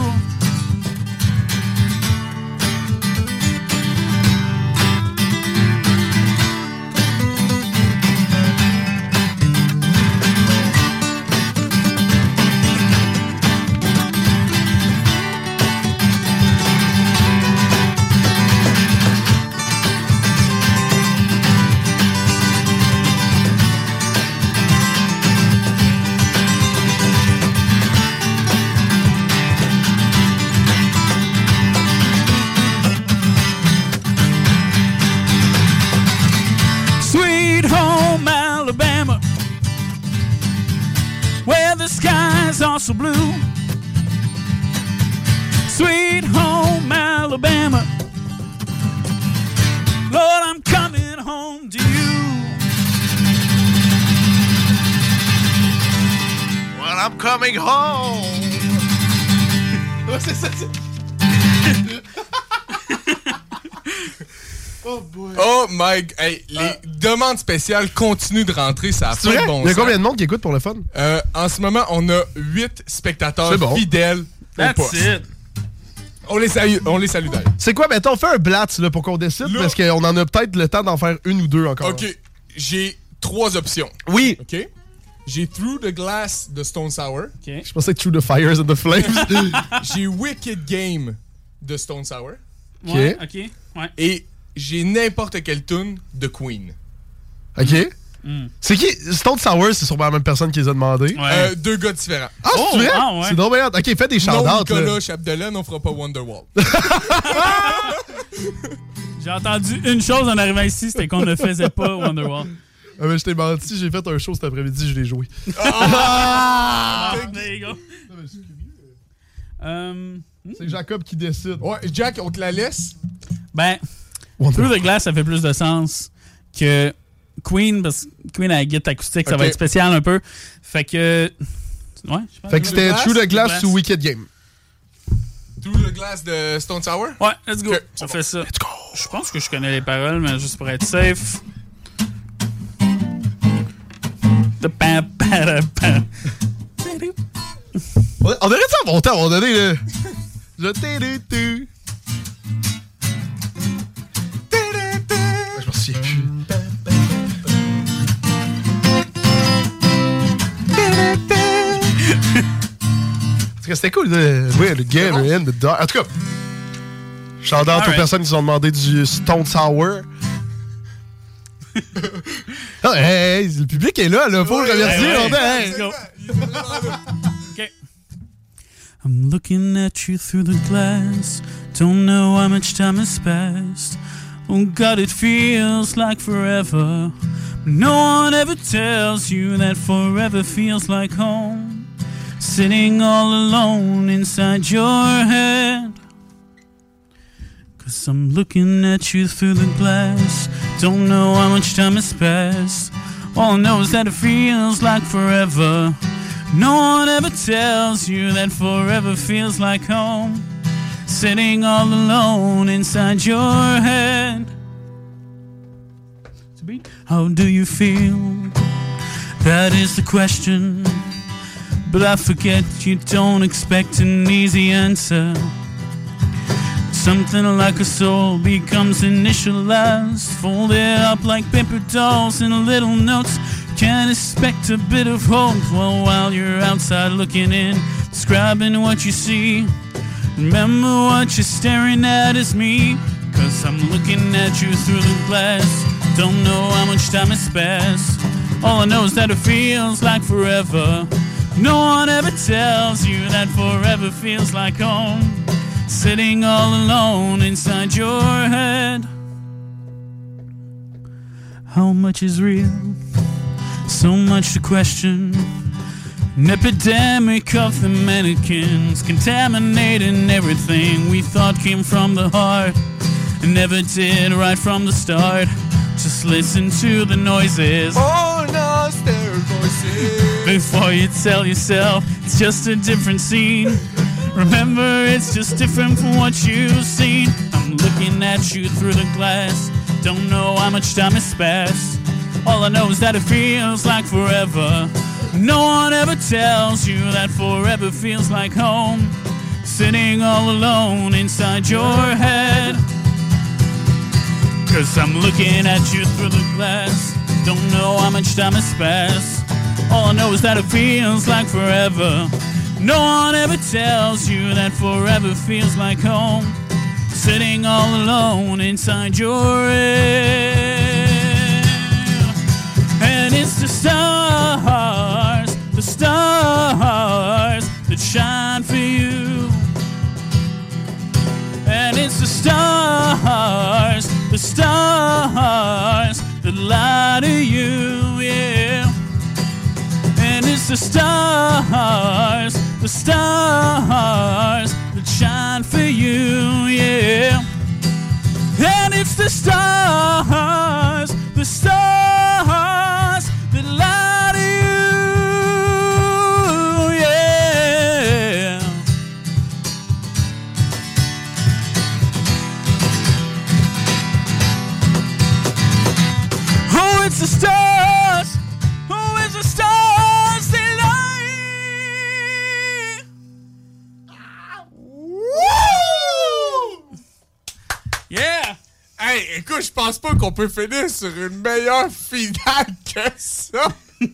Hey, les demandes spéciales continuent de rentrer, ça a vrai? de bon Il y a combien de monde qui écoute pour le fun? Euh, en ce moment, on a 8 spectateurs bon. fidèles au That's poste. it. On les salue, on les salue d'ailleurs. C'est quoi, mettons, fais un blatz là, pour qu'on décide, parce qu'on en a peut-être le temps d'en faire une ou deux encore. OK, j'ai trois options. Oui. OK? J'ai Through the Glass de Stone Sour. Je pensais que Through the Fires and the Flames. j'ai Wicked Game de Stone Sour. Ouais, ok. Ouais. Et j'ai n'importe quelle tune de Queen. OK. Hmm. C'est qui? Stone Sour, c'est sûrement la même personne qui les a demandé. Euh, deux gars différents. Ah, c'est vrai? C'est donc bien. OK, fais des Non, shout-outs. Nicolas là. Chapdelaine, on fera pas Wonderwall. J'ai entendu une chose en arrivant ici, c'était qu'on ne faisait pas Wonderwall. Ah, mais je t'ai menti, j'ai fait un show cet après-midi, je l'ai joué. Ah! There you go. Euh, C'est Jacob qui décide. Ouais, Jack, on te la laisse? Ben. Through the Glass, ça fait plus de sens que Queen, parce que Queen à la guitare acoustique, ça va être spécial un peu. Fait que. Ouais, je pense Fait que c'était True the Glass ou Wicked Game? Through the Glass de Stone Sour? Ouais, let's go. On fait ça. Je pense que je connais les paroles, mais juste pour être safe. On on aurait ça à mon temps, à un moment donné, là. Je t'ai c'était cool de jouer le game in the dark. En tout cas, shout out aux personnes qui ont demandé du Stone Sour. Ah, hey, hey, le public est là, là. Faut le remercier. Hey. Let's go. OK. I'm looking at you through the glass. Don't know how much time has passed. Oh God, it feels like forever. No one ever tells you that forever feels like home. Sitting all alone inside your head. Cause I'm looking at you through the glass. Don't know how much time has passed. All I know is that it feels like forever. No one ever tells you that forever feels like home. Sitting all alone inside your head. How do you feel? That is the question. But I forget you don't expect an easy answer. Something like a soul becomes initialized, folded up like paper dolls in little notes. Can't expect a bit of hope. Well, while you're outside looking in, describing what you see. Remember what you're staring at is me. Cause I'm looking at you through the glass. Don't know how much time has passed. All I know is that it feels like forever. No one ever tells you that forever feels like home. Sitting all alone inside your head. How much is real? So much to question. An epidemic of the mannequins, contaminating everything we thought came from the heart. And never did right from the start. Just listen to the noises. Oh no, there voices. Before you tell yourself it's just a different scene. Remember, it's just different from what you've seen. I'm looking at you through the glass. Don't know how much time has passed. All I know is that it feels like forever. No one ever tells you that forever feels like home. Sitting all alone inside your head. Cause I'm looking at you through the glass. Don't know how much time has passed. All I know is that it feels like forever. No one ever tells you that forever feels like home. Sitting all alone inside your head. And it's the stars, the stars that shine for you. And it's the stars, the stars that lie to you, the stars, the stars that shine for you, yeah. And it's the stars, écoute, je pense pas qu'on peut finir sur une meilleure finale que ça.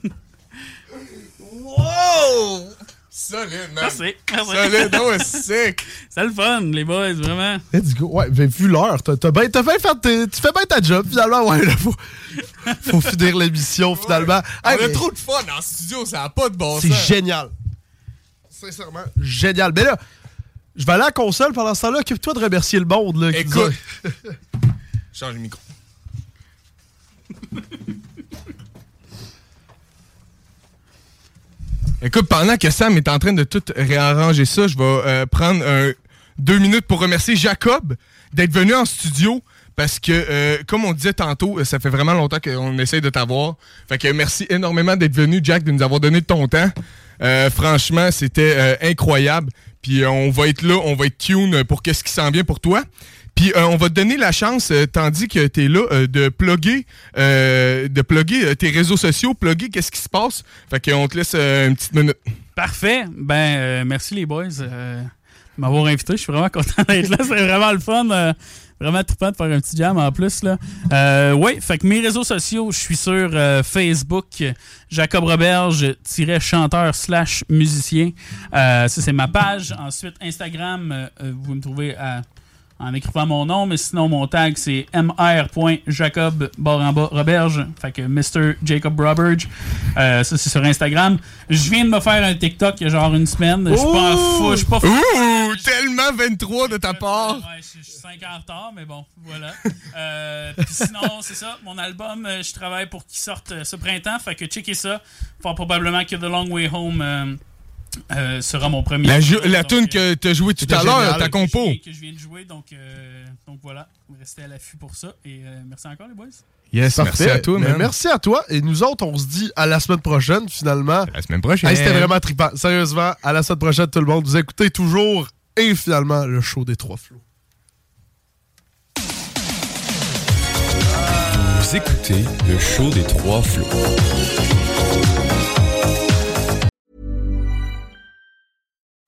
wow! Solide, man. Merci, merci. Solide, was sick. C'est le fun, les boys, vraiment. Let's go. Ouais, mais vu l'heure, t'as, bien, t'as bien fait tu fais bien ta job, finalement. Ouais, là, faut, faut finir l'émission, finalement. On Hey, a mais trop de fun en studio, ça a pas de bon c'est sens. génial. Sincèrement, génial. Mais là, je vais aller à la console pendant ce temps-là. Occupe-toi de remercier le monde. Là, Écoute. Change le micro. Écoute, pendant que Sam est en train de tout réarranger ça, je vais euh, prendre deux minutes pour remercier Jacob d'être venu en studio. Parce que, euh, comme on disait tantôt, euh, ça fait vraiment longtemps qu'on essaye de t'avoir. Fait que merci énormément d'être venu, Jack, de nous avoir donné ton temps. Franchement, c'était incroyable. Puis on va être là, on va être tune pour qu'est-ce qui s'en vient pour toi. Puis euh, on va te donner la chance, euh, tandis que tu es là, euh, de plugger, de tes réseaux sociaux, plugger qu'est-ce qui se passe. Fait qu'on te laisse une petite minute. Parfait. Ben, merci les boys de m'avoir invité. Je suis vraiment content d'être là. C'est vraiment le fun. vraiment trippant de faire un petit jam en plus. Oui, fait que mes réseaux sociaux, je suis sur Facebook, Jacob Roberge-chanteur slash musicien. Ça, c'est ma page. Ensuite, Instagram, vous me trouver à en écrivant mon nom, mais sinon mon tag c'est mr.jacob Roberge, fait que Mr. Jacob Roberge. Euh, ça c'est sur Instagram. Je viens de me faire un TikTok il y a genre une semaine. Je suis pas fou, je suis pas fou. Ouh, tellement 23 de ta part. Ouais, je suis 5 ans en retard, mais bon, voilà. Euh, sinon, c'est ça, mon album, euh, je travaille pour qu'il sorte ce printemps, fait que checkez ça. Fort probablement que The Long Way Home euh, euh, sera mon premier. La, donc, tune euh, que t'as joué tout à l'heure, ta compo. que je viens- que je viens de jouer, donc, euh, donc voilà, restez à l'affût pour ça. Et euh, merci encore, les boys. Yes, Parfait. merci à toi, man. Merci à toi. Et nous autres, on se dit à la semaine prochaine, finalement. La semaine prochaine. Hey, C'était vraiment trippant. Sérieusement, à la semaine prochaine, tout le monde. Vous écoutez toujours et finalement le show des trois flots. Vous écoutez le show des trois flots.